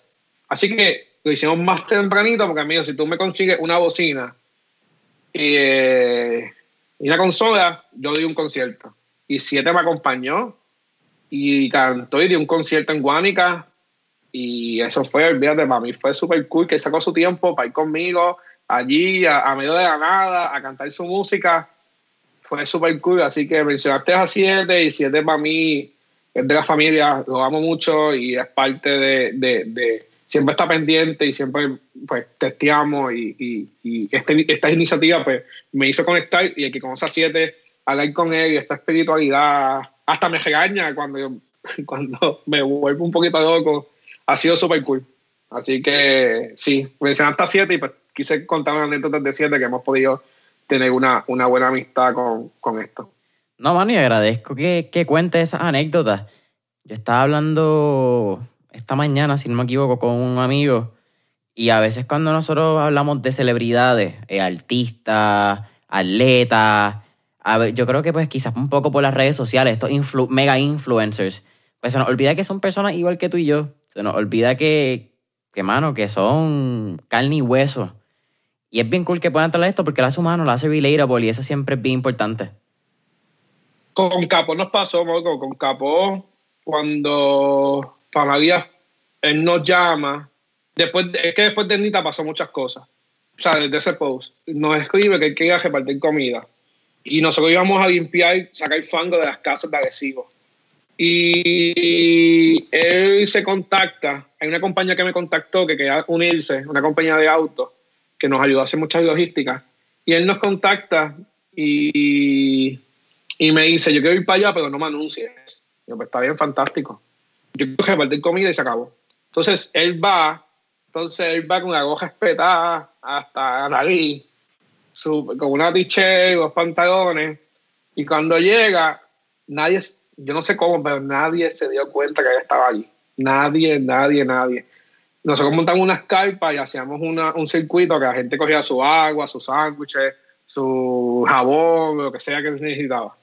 Así que lo hicimos más tempranito porque, amigo, si tú me consigues una bocina y, eh, y una consola, yo di un concierto. Y siete me acompañó y cantó y dio un concierto en Guánica. Y eso fue, olvídate, para mí fue súper cool que sacó su tiempo para ir conmigo allí, a, a medio de la nada, a cantar su música. Fue súper cool. Así que mencionaste a siete y siete para mí es de la familia, lo amo mucho y es parte de, de, de siempre está pendiente y siempre pues testeamos y, y, y este, esta iniciativa pues me hizo conectar y el que conoce a siete, hablar con él y esta espiritualidad, hasta me regaña cuando, yo, *laughs* cuando me vuelvo un poquito loco, ha sido súper cool. Así que sí, mencionaste a siete y pues quise contar una anécdota de siete que hemos podido tener una, una buena amistad con, con esto. No, mano, y agradezco que, que cuentes esas anécdotas. Yo estaba hablando esta mañana, si no me equivoco, con un amigo. Y a veces cuando nosotros hablamos de celebridades, eh, artistas, atletas, yo creo que pues quizás un poco por las redes sociales, estos mega influencers, pues se nos olvida que son personas igual que tú y yo. Se nos olvida que, que mano, que son carne y hueso. Y es bien cool que puedan traer esto porque lo hace humano, lo hace relatable y eso siempre es bien importante. Con Capó nos pasó, Moco, con Capó, cuando María, él nos llama, después de- es que después de Nita pasó muchas cosas. O sea, desde ese post, nos escribe que él quería repartir comida. Y nosotros íbamos a limpiar, sacar fango de las casas de Arecibo. Y él se contacta, hay una compañía que me contactó que quería unirse, una compañía de autos, que nos ayudó a hacer muchas logísticas. Y él nos contacta y, y me dice, yo quiero ir para allá, pero no me anuncies. Yo, pues está bien, fantástico. Yo quiero repartir comida y se acabó. Entonces él va, entonces él va con la hoja espetada hasta la con una t-shirt, los pantalones, y cuando llega, nadie, yo no sé cómo, pero nadie se dio cuenta que él estaba allí. Nadie, nadie, nadie. Nosotros montamos unas carpas y hacíamos un circuito que la gente cogía su agua, sus sándwiches, su jabón, lo que sea que necesitaba.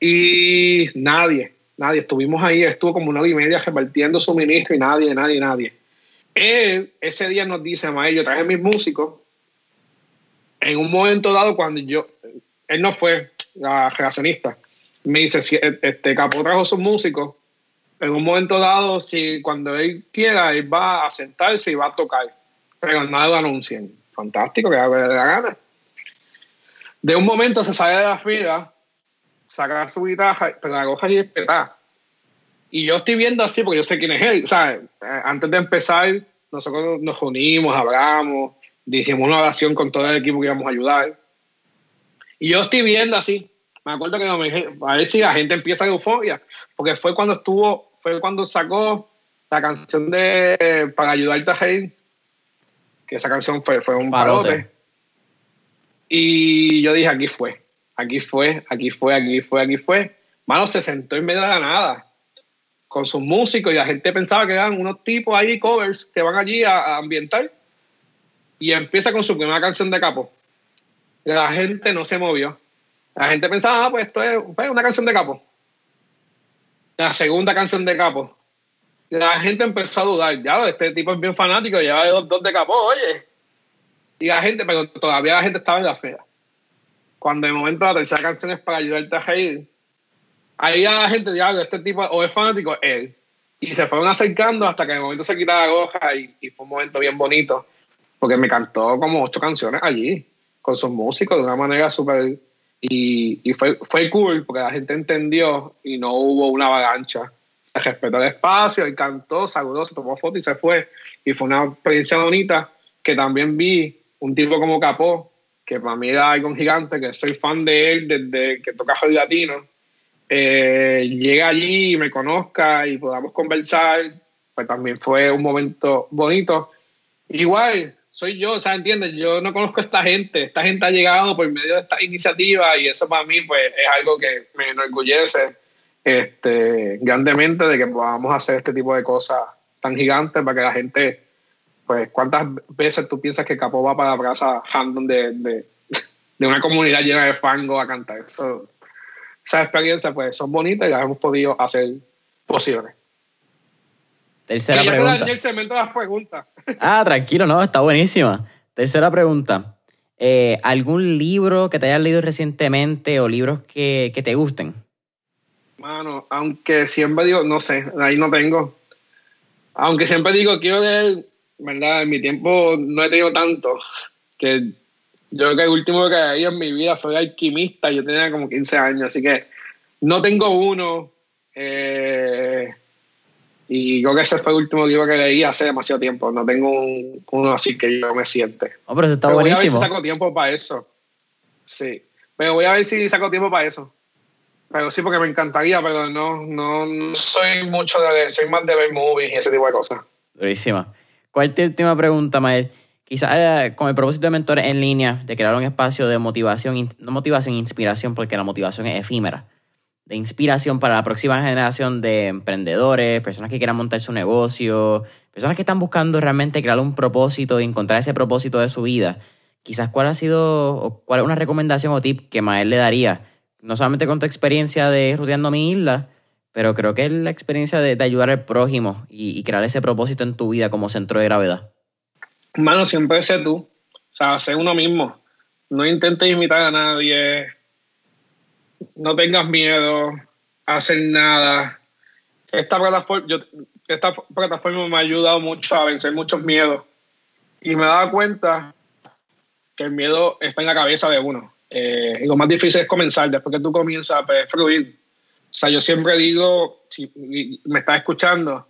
Y nadie, nadie. Estuvimos ahí, estuvo como una hora y media repartiendo suministro y nadie, nadie, nadie. Él ese día nos dice, Mael, yo traje mis músicos. En un momento dado, cuando yo, él no fue la relacionista, me dice, si este Capó trajo sus músicos, en un momento dado, si cuando él quiera, él va a sentarse y va a tocar, pero nada lo anuncien. Fantástico, que haga la gana. De un momento se sale de la fila, saca su guitarra, pero la coja y espeta. Y yo estoy viendo así porque yo sé quién es él. O sea, antes de empezar, nosotros nos unimos, hablamos, dijimos una oración con todo el equipo que íbamos a ayudar. Y yo estoy viendo así. Me acuerdo que a ver si la gente empieza a euforia, porque fue cuando estuvo, fue cuando sacó la canción de Para ayudarte a reír, que esa canción fue, fue un parote. Y yo dije, aquí fue, aquí fue, aquí fue, aquí fue, aquí fue. Mano, se sentó en medio de la nada con sus músicos y la gente pensaba que eran unos tipos ahí, covers, que van allí a, ambientar. Y empieza con su primera canción de capo. La gente no se movió la gente pensaba, ah, pues esto es pues, una canción de capo. La segunda canción de capo. La gente empezó a dudar, ya, este tipo es bien fanático, lleva dos, dos de capo, oye. Y la gente, pero todavía la gente estaba en la fea. Cuando de momento la tercera canción es para ayudarte a reír, ahí la gente, ya, este tipo o es fanático, él. Y se fueron acercando hasta que de momento se quita la goja y, y fue un momento bien bonito, porque me cantó como ocho canciones allí, con sus músicos de una manera súper y, fue, fue cool porque la gente entendió y no hubo una avalancha. Se respetó el espacio, y cantó, saludó, se tomó foto y se fue. Y fue una experiencia bonita que también vi un tipo como Capó, que para mí era algo gigante, que soy fan de él desde que toca el latino. Eh, llega allí y me conozca y podamos conversar, pues también fue un momento bonito. Igual, soy yo, o sea, ¿entiendes? Yo no conozco a esta gente, esta gente ha llegado por medio de esta iniciativa y eso para mí pues es algo que me enorgullece este, grandemente de que podamos hacer este tipo de cosas tan gigantes para que la gente, pues, ¿cuántas veces tú piensas que Capo va para la plaza random de, de, de una comunidad llena de fango a cantar? Eso, esas experiencias pues son bonitas y las hemos podido hacer posibles. Tercera pregunta. Ah, tranquilo, no, está buenísima. Tercera pregunta. Eh, ¿Algún libro que te hayas leído recientemente o libros que, te gusten? Mano, aunque siempre digo, no sé, ahí no tengo. Aunque siempre digo, quiero leer, ¿verdad? En mi tiempo no he tenido tanto. Que yo creo que el último que leí en mi vida fue Alquimista. Yo tenía como 15 años, así que no tengo uno. Eh, y creo que ese fue el último libro que leí hace demasiado tiempo. No tengo uno así que yo me siente. Oh, pero está buenísimo. Voy a ver si saco tiempo para eso. Sí. Pero voy a ver si saco tiempo para eso. Pero sí, porque me encantaría, pero no, no, soy mucho de soy más de ver movies y ese tipo de cosas. Buenísima. ¿Cuál es tu última pregunta, Mael? Quizás eh, con el propósito de mentores en línea, de crear un espacio de motivación, no motivación, inspiración, porque la motivación es efímera de inspiración para la próxima generación de emprendedores, personas que quieran montar su negocio, personas que están buscando realmente crear un propósito y encontrar ese propósito de su vida. Quizás cuál ha sido, cuál es una recomendación o tip que Mael le daría, no solamente con tu experiencia de ruteando mi isla, pero creo que es la experiencia de, ayudar al prójimo y, crear ese propósito en tu vida como centro de gravedad. Mano, siempre sé tú, o sea, sé uno mismo. No intentes imitar a nadie, no tengas miedo a hacer nada. Esta plataforma, esta plataforma me ha ayudado mucho a vencer muchos miedos y me he dado cuenta que el miedo está en la cabeza de uno. Eh, y lo más difícil es comenzar, después que tú comienzas pues, fluir. O sea, yo siempre digo, si me estás escuchando,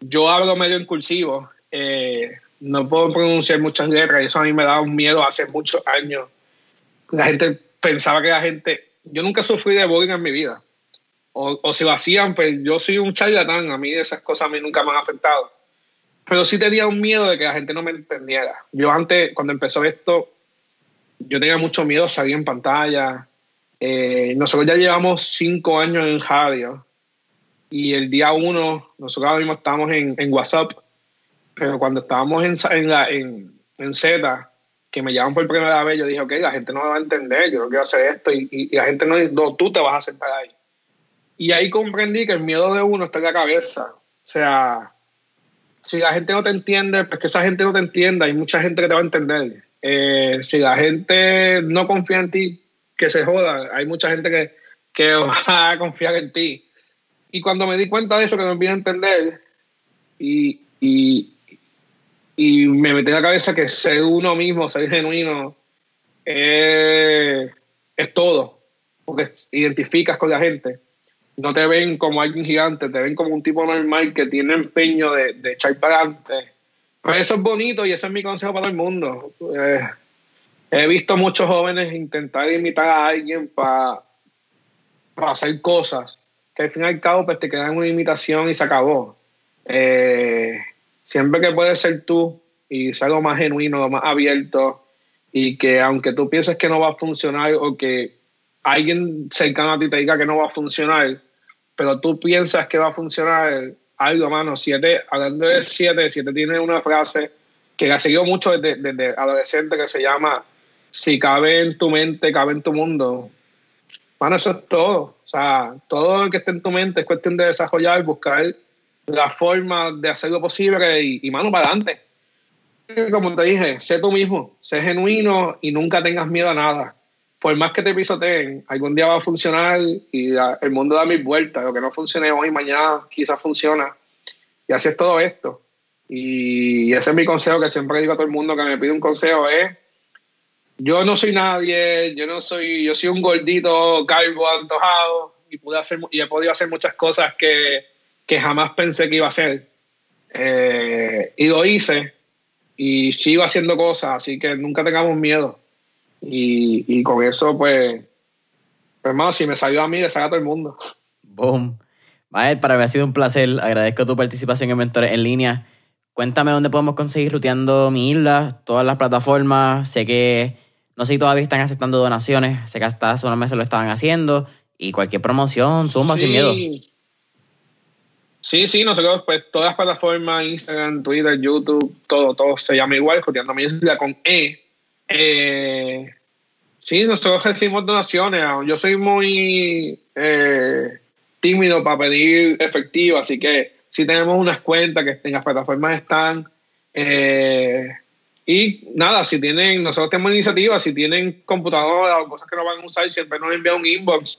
yo hablo medio incursivo, eh, no puedo pronunciar muchas letras y eso a mí me da un miedo hace muchos años. La gente pensaba que la gente yo nunca sufrí de bullying en mi vida. O, o, si lo hacían, pues yo soy un charlatán, a mí esas cosas a mí nunca me han afectado. Pero sí tenía un miedo de que la gente no me entendiera. Yo antes, cuando empezó esto, yo tenía mucho miedo a salir en pantalla. Eh, nosotros ya llevamos cinco años en radio y el día uno, nosotros ahora mismo estábamos en, en WhatsApp, pero cuando estábamos en, en, la, en, en Z, que me llaman por primera vez, yo dije, ok, la gente no me va a entender, yo no quiero hacer esto y, y, la gente no, no, tú te vas a sentar ahí. Y ahí comprendí que el miedo de uno está en la cabeza. O sea, si la gente no te entiende, pues que esa gente no te entienda. Hay mucha gente que te va a entender. Eh, si la gente no confía en ti, que se joda. Hay mucha gente que, que va a confiar en ti. Y cuando me di cuenta de eso, que me vine a entender, y, y, y me metí en la cabeza que ser uno mismo, ser genuino, es todo, porque identificas con la gente. No te ven como alguien gigante, te ven como un tipo normal que tiene empeño de, de echar para adelante. Pues eso es bonito y ese es mi consejo para el mundo. Eh, he visto muchos jóvenes intentar imitar a alguien para, para hacer cosas que al fin y al cabo pues, te quedan una imitación y se acabó. Eh, siempre que puedes ser tú y ser lo más genuino, lo más abierto, y que aunque tú pienses que no va a funcionar o que alguien cercano a ti te diga que no va a funcionar, pero tú piensas que va a funcionar algo, mano. Siete, hablando de siete, siete tiene una frase que la seguido mucho desde, desde adolescente que se llama si cabe en tu mente, cabe en tu mundo. Mano, eso es todo. O sea, todo lo que esté en tu mente es cuestión de desarrollar, buscar la forma de hacer lo posible y, y mano, para adelante como te dije, sé tú mismo, sé genuino y nunca tengas miedo a nada. Por más que te pisoteen, algún día va a funcionar y el mundo da mil vueltas. Lo que no funcione hoy, mañana quizás funciona. Y así es todo esto. Y ese es mi consejo que siempre digo a todo el mundo que me pide un consejo es yo no soy nadie, yo no soy, yo soy un gordito, calvo, antojado y pude hacer y he podido hacer muchas cosas que, que jamás pensé que iba a hacer. Eh, y lo hice y sigo haciendo cosas, así que nunca tengamos miedo. Y, y con eso, pues, hermano, si me salió a mí, le sale a todo el mundo. Boom. Mael, para mí ha sido un placer. Agradezco tu participación en Mentores en línea. Cuéntame dónde podemos conseguir ruteando mi isla, todas las plataformas. Sé que, no sé si todavía están aceptando donaciones. Sé que hasta hace unos meses lo estaban haciendo. Y cualquier promoción, zumba sin miedo. Sí, sí, nosotros, pues todas las plataformas, Instagram, Twitter, YouTube, todo, todo se llama igual, Joteando isla con E. Eh, sí, nosotros recibimos donaciones. Yo soy muy eh, tímido para pedir efectivo, así que sí tenemos unas cuentas que en las plataformas están. Eh, y nada, si tienen, nosotros tenemos iniciativas, si tienen computadora o cosas que no van a usar, siempre nos envían un inbox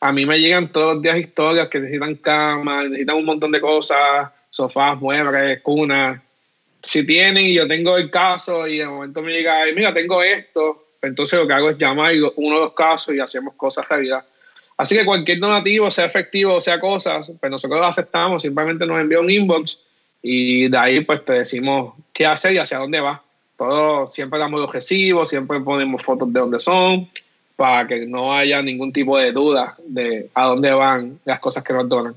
a mí me llegan todos los días historias que necesitan cama, necesitan un montón de cosas, sofás, muebles, cunas. Si tienen y yo tengo el caso y de momento me llega, mira, tengo esto, entonces lo que hago es llamar uno de los casos y hacemos cosas realidad. Así que cualquier donativo, sea efectivo o sea cosas, pues nosotros lo aceptamos, simplemente nos envía un inbox y de ahí pues te decimos qué hacer y hacia dónde va. Todo, siempre damos los recibos, siempre ponemos fotos de dónde son, para que no haya ningún tipo de duda de a dónde van las cosas que nos donan.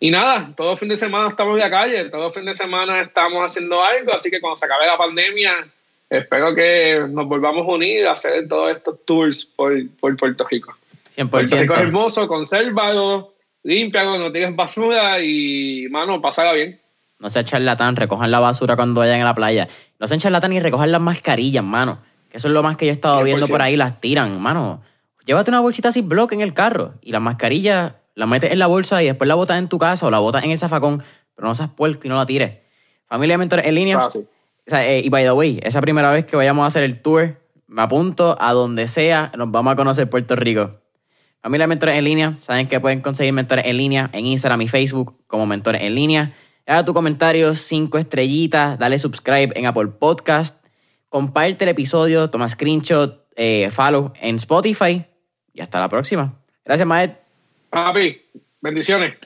Y nada, todo fin de semana estamos en la calle, todo fin de semana estamos haciendo algo, así que cuando se acabe la pandemia, espero que nos volvamos a unir a hacer todos estos tours por, por Puerto Rico. 100%. Puerto Rico es hermoso, consérvalo, límpialo, no tires basura y, mano, pásala bien. No se charlatán, recojan la basura cuando vayan a la playa. No se charlatán y recojan las mascarillas, mano eso es lo más que yo he estado viendo por ahí, las tiran, mano. Llévate una bolsita así bloque en el carro y la mascarilla la metes en la bolsa y después la botas en tu casa o la botas en el zafacón, pero no seas puerco y no la tires. Familia de Mentores en línea. Eh, y by the way, esa primera vez que vayamos a hacer el tour, me apunto a donde sea, nos vamos a conocer Puerto Rico. Familia de Mentores en línea, saben que pueden conseguir mentores en línea en Instagram y Facebook como Mentores en línea. Haga tu comentario, cinco estrellitas, dale subscribe en Apple Podcast comparte el episodio, toma screenshot, eh, follow en Spotify y hasta la próxima. Gracias, Maed. Papi, bendiciones.